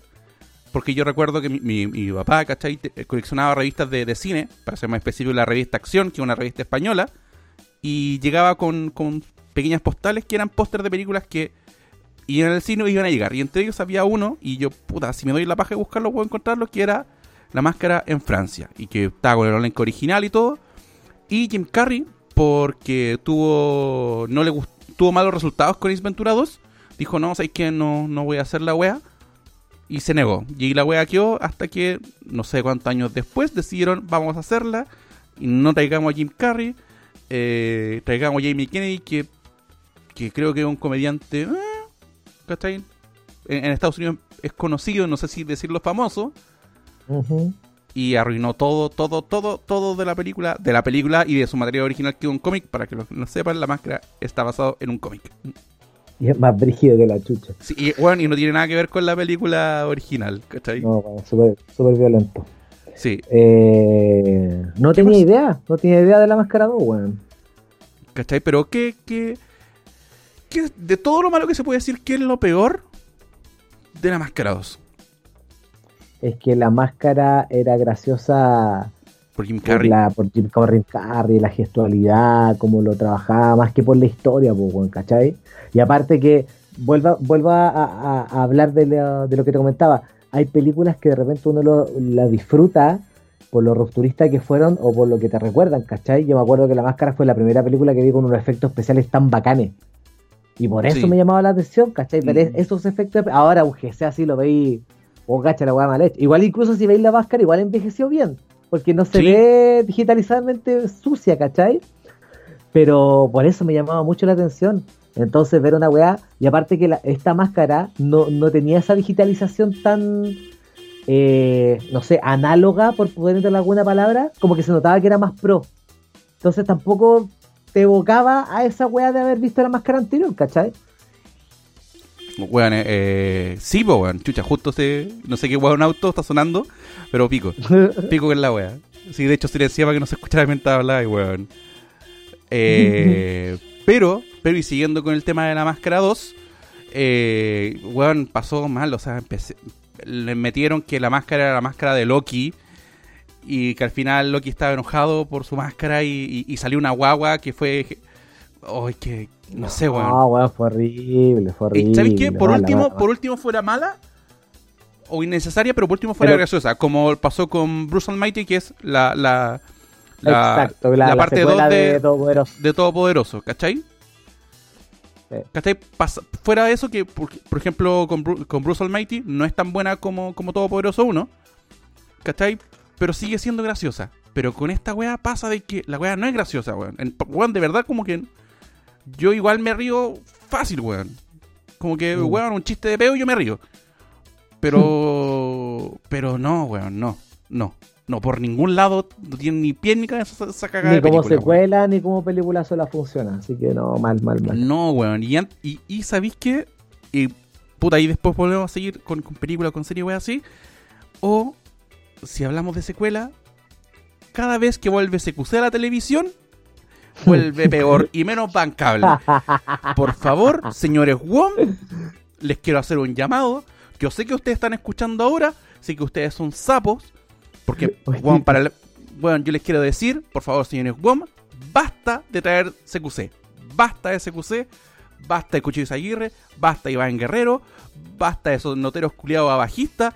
Porque yo recuerdo que mi, mi- mi papá, ¿cachai? Te- coleccionaba revistas de, de cine, para ser más específico, la revista Acción, que es una revista española. Y llegaba con, con pequeñas postales que eran póster de películas que iban al cine y iban a llegar. Y entre ellos había uno, y yo, puta, si me doy la paja de buscarlo, puedo encontrarlo, que era La Máscara en Francia. Y que estaba con el elenco original y todo. Y Jim Carrey, porque tuvo no le tuvo malos resultados con Ace Ventura 2, dijo, no, ¿sabes qué? No, no voy a hacer la wea. Y se negó. Y la wea quedó hasta que, no sé cuántos años después, decidieron, vamos a hacerla. Y no traigamos a Jim Carrey. eh, traigamos a Jamie Kennedy, que, que creo que es un comediante... eh, ¿cachai? En, en Estados Unidos es conocido, no sé si decirlo famoso, Y arruinó todo, todo, todo, todo de la película, de la película y de su material original que es un cómic. Para que lo, lo sepan, la máscara está basado en un cómic. Y es más brígido que la chucha. Sí, y, bueno, y no tiene nada que ver con la película original, ¿cachai? No, weón, súper súper violento. Sí, Eh, no ¿Qué tenía idea, no tenía idea de la máscara 2, weón. ¿cachai? Pero ¿qué, qué, qué- de todo lo malo que se puede decir, ¿qué es lo peor de la máscara 2? Es que la máscara era graciosa Por Jim por, Carrey. la, por Jim Carrey, Carrey, la gestualidad, cómo lo trabajaba, más que por la historia, pues, ¿cachai? Y aparte que vuelva, vuelva a, a- a hablar de lo, de lo que te comentaba. Hay películas que de repente uno lo, la disfruta por lo rupturista que fueron o por lo que te recuerdan, ¿cachai? Yo me acuerdo que La Máscara fue la primera película que vi con unos efectos especiales tan bacanes. Y por eso Sí. me llamaba la atención, ¿cachai? Pero Mm. esos efectos, ahora un GC así lo veis, o cacha la weá mal hecha. Igual incluso si veis la máscara, igual envejeció bien, porque no se Sí. ve digitalizadamente sucia, ¿cachai? Pero por eso me llamaba mucho la atención. Entonces ver una weá, y aparte que la- esta máscara no, no tenía esa digitalización tan, eh, no sé, análoga, por poner alguna palabra, como que se notaba que era más pro. Entonces tampoco te evocaba a esa weá de haber visto la máscara anterior, ¿cachai? Weón, eh, eh, sí, po, weón. Chucha, justo se, no sé qué weón auto está sonando, pero pico. Pico en la wea. Sí, de hecho silencié para que no se escuchara mientras hablaba weón. Eh, pero, pero y siguiendo con el tema de la máscara 2, eh, weón, pasó mal, o sea, empecé, le metieron que la máscara era la máscara de Loki y que al final Loki estaba enojado por su máscara y, y- y salió una guagua que fue... Ay, que... No sé, weón. No, weón, fue horrible, fue horrible. ¿Y sabes qué? Por mala, último, mala, por último fuera mala o innecesaria, pero por último fuera Pero- graciosa, como pasó con Bruce Almighty, que es la, la, la, Exacto, la, la la parte secuela 2 de, de, Todopoderoso. de Todopoderoso, ¿cachai? Sí. ¿Cachai? Pas- fuera de eso, que por, por ejemplo con, Bru- con Bruce Almighty no es tan buena como, como Todopoderoso 1, ¿cachai? Pero sigue siendo graciosa. Pero con esta weá pasa de que la weá no es graciosa, weón. En- weón, de verdad, como que yo igual me río fácil, weón. Como que, Mm. weón, un chiste de peo y yo me río. Pero. pero no, weón, no. No. No, por ningún lado no tiene ni pie ni cabeza esa, esa cagada Ni como película, weón. secuela, ni como película sola funciona. Así que no, mal, mal, mal. No, weón. Y, y, y ¿sabéis qué? Y puta, y después volvemos a seguir con, con películas, con series, weón, así. O, si hablamos de secuela, cada vez que vuelve CQC a la televisión, vuelve peor y menos bancable. Por favor, señores WOM, les quiero hacer un llamado. Yo sé que ustedes están escuchando ahora, sé que ustedes son sapos, porque. WOM, para el- bueno, yo les quiero decir, por favor, señores WOM, basta de traer CQC. Basta de CQC, basta de Cuchillo Aguirre, basta de Iván Guerrero, basta de esos noteros culiados abajistas,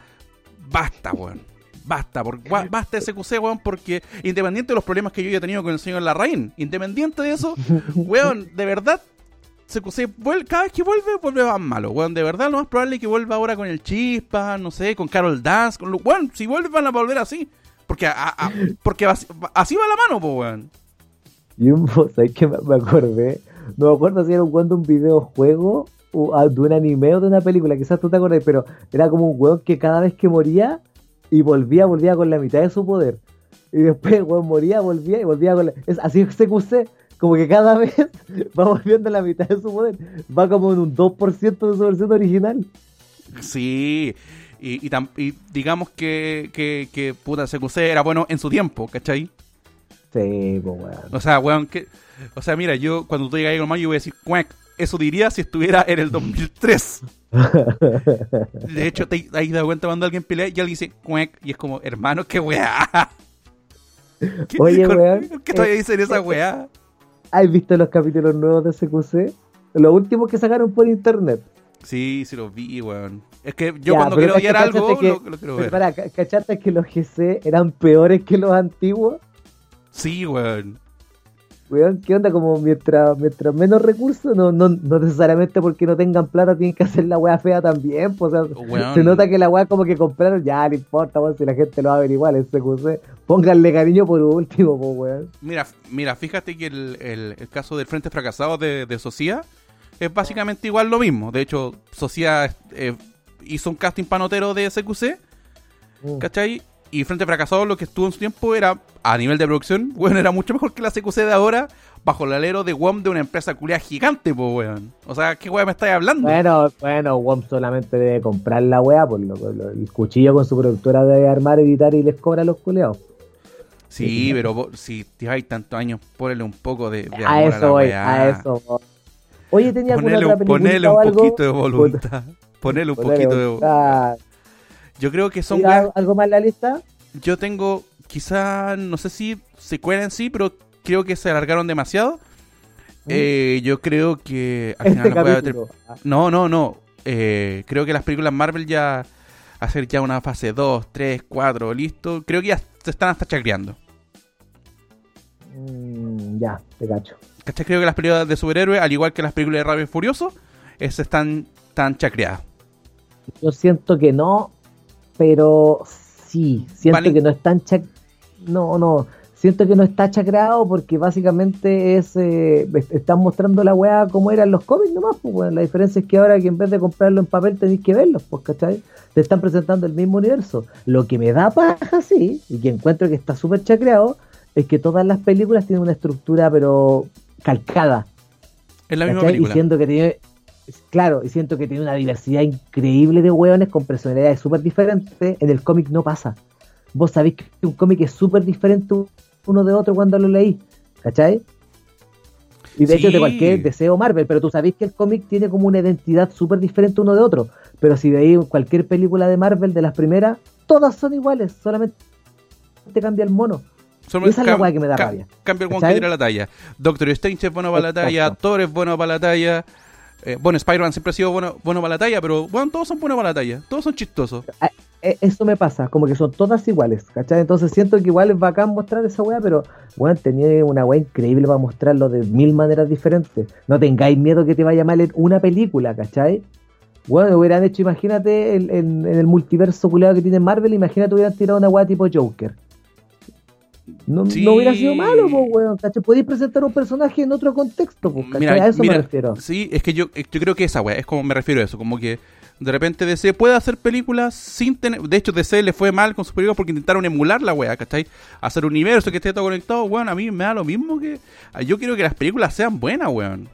basta, weón. Basta, por, gua- basta de CQC, weón, porque independiente de los problemas que yo haya tenido con el señor Larraín, independiente de eso, weón, de verdad, CQC cada vez que vuelve, vuelve más malo, weón. De verdad, lo más probable es que vuelva ahora con el Chispa, no sé, con Carol Dance, con lo, weón, si vuelve van a volver así. Porque, a- a- porque así, así va la mano, po, weón. Y un ¿sabes qué me, acordé? No me acuerdo si era un weón de un videojuego o ah, de un anime o de una película, quizás tú te acuerdas, pero era como un weón que cada vez que moría y volvía, volvía con la mitad de su poder. Y después el weón moría, volvía y volvía con la... Es, así es CQC, como que cada vez va volviendo la mitad de su poder. Va como en un 2% de su versión original. Sí, y, y, tam- y digamos que, que, que puta CQC era bueno en su tiempo, ¿cachai? Sí, pues weón. O sea, weón, que, o sea, mira, yo cuando tú llegas a Mario yo voy a decir, cuac, eso diría si estuviera en el 2003. De hecho, te has dado cuenta cuando alguien pelea y alguien dice, cuac, y es como, hermano, qué weá. ¿Qué- Oye, weón, ¿Qué todavía eh, dicen esa eh, weá? ¿Has visto los capítulos nuevos de CQC? Los últimos que sacaron por internet. Sí, sí los vi, weón. Es que yo Ya, cuando quiero odiar algo, que- lo, lo quiero ver. para, ca- ¿cachaste que los GC eran peores que los antiguos? Sí, weón. Weón, ¿qué onda? Como mientras, mientras menos recursos, no, no, no necesariamente porque no tengan plata tienen que hacer la weá fea también. Pues, o sea, Weón. se nota que la weá como que compraron, ya no importa, weón, si la gente lo va a ver igual, es CQC. Pónganle cariño por último, pues weón. Mira, mira, fíjate que el, el- el caso del Frente Fracasado de, de Socia, es básicamente igual lo mismo. De hecho, Sociedad eh, hizo un casting panotero de SQC, Mm. ¿cachai? Y Frente Fracasado lo que estuvo en su tiempo era, a nivel de producción, bueno, era mucho mejor que la CQC de ahora, bajo el alero de WOM de una empresa culia gigante, pues, weón. O sea, ¿qué weón me estáis hablando? Bueno, bueno, WOM solamente debe comprar la weá, por lo, lo- el cuchillo con su productora debe armar, editar y les cobra a los culeados. sí, pero si lleváis tantos años, ponele un poco de, de A eso la voy, a eso voy. Oye, ¿tenía alguna Ponele, otra un- película ponele un algo? poquito de voluntad. Ponele un Ponele poquito de voluntad. Yo creo que son ¿Tira weas ¿Algo más en la lista? yo tengo, quizá, no sé si secuela en sí, pero creo que se alargaron demasiado. Eh, yo creo que al ¿Mm? Este final no puede. Ah, No, no, no. Eh, creo que las películas Marvel ya hacer ya una fase 2, 3, 4, listo. Creo que ya se están hasta chacreando. mm, ya, te cacho. ¿Cachai? Creo que las películas de superhéroes, al igual que las películas de y Furioso, se están tan chacreadas. Yo siento que no, pero sí, siento Vale. que no es tan chac... No, no, siento que no está chacreado porque básicamente es eh, est- están mostrando la weá como eran los cómics nomás, pues. La diferencia es que ahora que en vez de comprarlo en papel tenéis que verlos, pues, ¿cachai? Te están presentando el mismo universo. Lo que me da paja, sí, y que encuentro que está súper chacreado, es que todas las películas tienen una estructura pero calcada. Es la misma película. Y siento que tiene, claro, y siento que tiene una diversidad increíble de hueones con personalidades súper diferentes. En el cómic no pasa. Vos sabéis que un cómic es súper diferente uno de otro cuando lo leí, ¿cachai? Y de Sí. hecho de cualquier deseo Marvel, pero tú sabéis que el cómic tiene como una identidad súper diferente uno de otro. Pero si veis cualquier película de Marvel de las primeras, todas son iguales, solamente te cambia el mono. Esa es la weá que me da rabia. Cambia el que tira la talla. Doctor Strange es bueno para la talla. Thor es bueno para la talla. Eh, bueno, Spider-Man siempre ha sido bueno, bueno para la talla, pero bueno, todos son buenos para la talla. Todos son chistosos. E- eso me pasa, como que son todas iguales, ¿cachai? Entonces siento que igual es bacán mostrar esa weá, pero bueno, tenía una weá increíble para mostrarlo de mil maneras diferentes. No tengáis miedo que te vaya mal en una película, ¿cachai? Bueno, hubieran hecho, imagínate, en, en el multiverso culiado que tiene Marvel, imagínate hubieran tirado una weá tipo Joker. No, Sí. no hubiera sido malo, pues, weón, ¿cachai? Podéis presentar un personaje en otro contexto, pues. Mira, a eso mira, me refiero. Sí, es que yo, yo creo que esa weá, es como me refiero a eso, como que de repente DC puede hacer películas sin tener. De hecho, DC le fue mal con sus películas porque intentaron emular la weá, ¿cachai? Hacer un universo que esté todo conectado, weón. A mí me da lo mismo que. Yo quiero que las películas sean buenas, weón.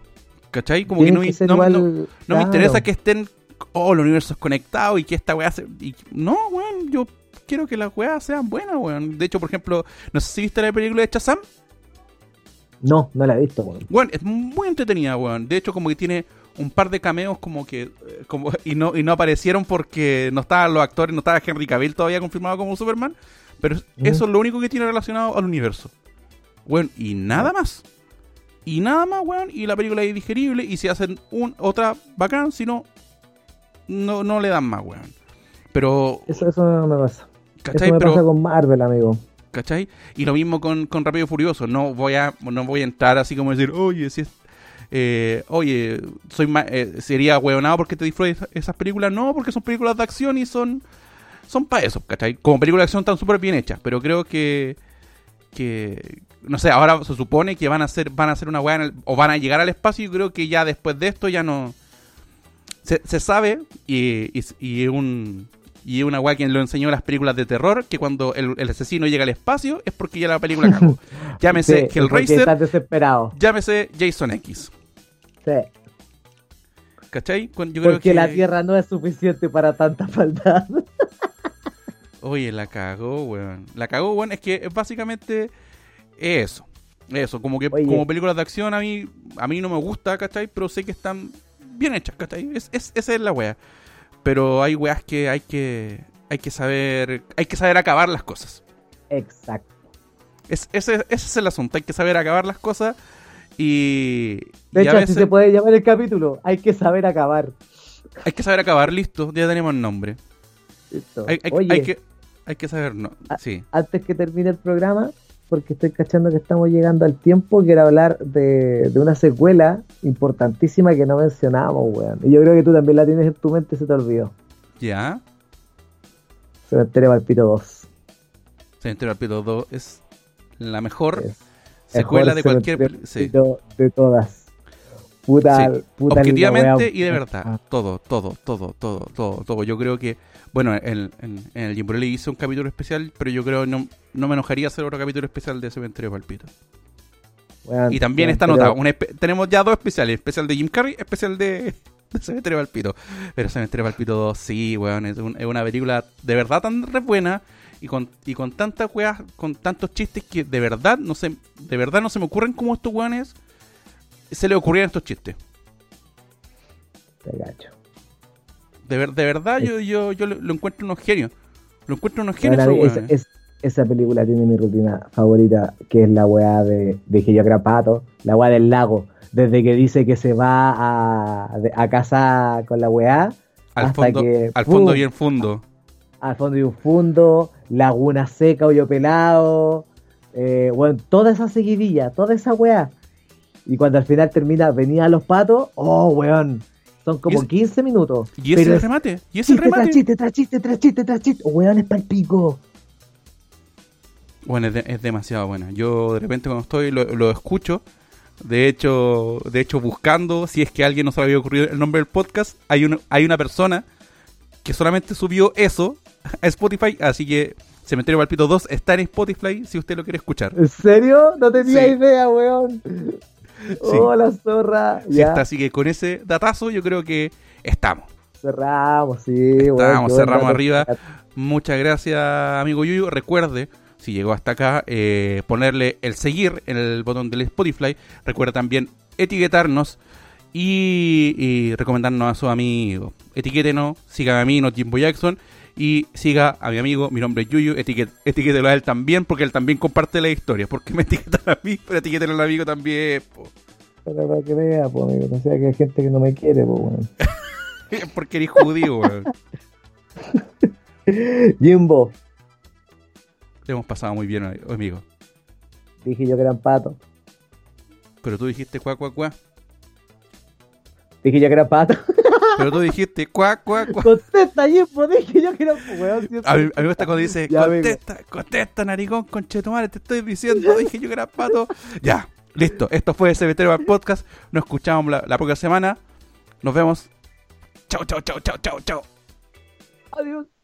¿cachai? Como que no, que no- igual- no- no me interesa que estén. Oh, los universos conectados y que esta weá se. y- no, weón, yo quiero que las weas sean buenas, weón. De hecho, por ejemplo, no sé si viste la película de Shazam. No, no la he visto, weón. Bueno, es muy entretenida, weón. De hecho, como que tiene un par de cameos como que eh, como y no y no aparecieron porque no estaban los actores, no estaba Henry Cavill todavía confirmado como Superman, pero eso es lo único que tiene relacionado al universo. Weón, y nada más. Y nada más, weón, y la película es digerible y si hacen un otra bacán, si no no no le dan más, weón. Pero Eso, eso no me pasa. ¿Cachai? Eso me Pero pasa con Marvel, amigo. ¿Cachai? Y lo mismo con, con Rápido y Furioso. No voy a no voy a entrar así como decir, oye, si es, eh, oye, soy ma- eh, sería hueonado porque te disfrutas esas- películas. No, porque son películas de acción y son son para eso, ¿cachai? Como películas de acción están súper bien hechas, pero creo que que no sé, ahora se supone que van a hacer van a hacer una hueá o van a llegar al espacio y creo que ya después de esto ya no se, se sabe y, y, y es un y es una weá que lo enseñó en las películas de terror, que cuando el, el asesino llega al espacio es porque ya la película cagó. Llámese Sí, Hellraiser, estás desesperado. llámese Jason X. Sí. ¿Cachai? Con- Yo creo Porque que, la Tierra no es suficiente para tanta maldad. Oye, la cagó, weón. La cagó, weón. Es que es básicamente eso. Eso, como que Oye. como películas de acción a mí, a mí no me gusta, ¿cachai? Pero sé que están bien hechas, ¿cachai? Es, es- esa es la wea. Pero hay weas que hay que hay que saber hay que saber acabar las cosas. Exacto. Es, ese, ese es el asunto, hay que saber acabar las cosas y, De y a hecho, así se puede llamar el capítulo. Hay que saber acabar. hay que saber acabar, listo, ya tenemos el nombre. Listo. Hay, hay- Oye, hay que, hay que saber, no, sí. antes que termine el programa, porque estoy cachando que estamos llegando al tiempo, quiero hablar de, de una secuela importantísima que no mencionamos, weón. Y yo creo que tú también la tienes en tu mente se te olvidó. Ya, Cementerio Valpito 2. Cementerio del Pito 2 es la mejor Es secuela mejor de cualquier... Sí. De todas. Puta, Sí, puta Objetivamente y de verdad. Todo, todo, todo, todo, todo, todo. Yo creo que, bueno, en, en, en el Jimborelli hice un capítulo especial, pero yo creo no, no me enojaría hacer otro capítulo especial de Cementerio Palpito. Y también está anotado. tenemos ya dos especiales: especial de Jim Carrey, especial de, de Cementerio Palpito. Pero Cementerio Palpito 2, sí, weón, es, un- es una película de verdad tan re buena. Y con, y con tantas weas, con tantos chistes que de verdad no se, de verdad no se me ocurren cómo estos weones se le ocurrieron estos chistes. Te gacho. De, ver- de verdad, yo, yo, yo lo, encuentro unos genios. Lo encuentro unos genios, a esa, weones. es- esa película tiene mi rutina favorita, que es la weá de, de que yo era pato, la weá del lago. Desde que dice que se va a, a casa con la weá, Al hasta fondo, que, al fondo y el fondo. al fondo de un fundo, laguna seca, hoyo pelado, eh, bueno, toda esa seguidilla, toda esa weá. Y cuando al final termina, venía los patos, oh weón, son como Y ese- 15 minutos. Y ese pero el remate. Y ese es el chiste tras remate. chiste, tras chiste, tras chiste, tras chiste, weón, es pa'l pico. Bueno, es, de- es demasiado buena. Yo de repente cuando estoy lo, lo escucho. De hecho, de hecho buscando si es que a alguien no se le había ocurrido el nombre del podcast, hay una, hay una persona que solamente subió eso a Spotify, así que Cementerio Palpito 2 está en Spotify si usted lo quiere escuchar. ¿En serio? No tenía Sí. idea, weón. Oh, la zorra. Sí ya, está, así que con ese datazo yo creo que estamos. cerramos, sí. Estamos, qué buen cerramos arriba. Muchas gracias, amigo Yuyu. Recuerde, si llegó hasta acá, eh, ponerle el seguir en el botón del Spotify. Recuerda también etiquetarnos y, y recomendarnos a su amigo. Etiquétenos, siga a mí, no Jimbo Jackson. Y siga a mi amigo, mi nombre es Yuyu, etiquet, etiquételo a él también, porque él también comparte la historia. Porque me etiquetan a mí, pero etiquételo al amigo también. po. Pero para que vea, pues, amigo, no sea que hay gente que no me quiere, pues, weón. porque eres judío, weón. Jimbo, Le hemos pasado muy bien, amigo. dije yo que eran patos. Pero tú dijiste cuá, cuá, cuá. Dije yo que eran patos. Pero tú dijiste cuá, cuá, cuá. Contesta, Jimbo, dije yo que eran weón. si A mí, a mí me gusta cuando dice, Ya, amigo. contesta, contesta, naricón, conchetumare, te estoy diciendo, dije yo que era pato. Ya, listo, esto fue Cementerio al Podcast. Nos escuchamos la, la próxima semana. Nos vemos. Chau, chau, chau, chau, chau, chau. Adiós.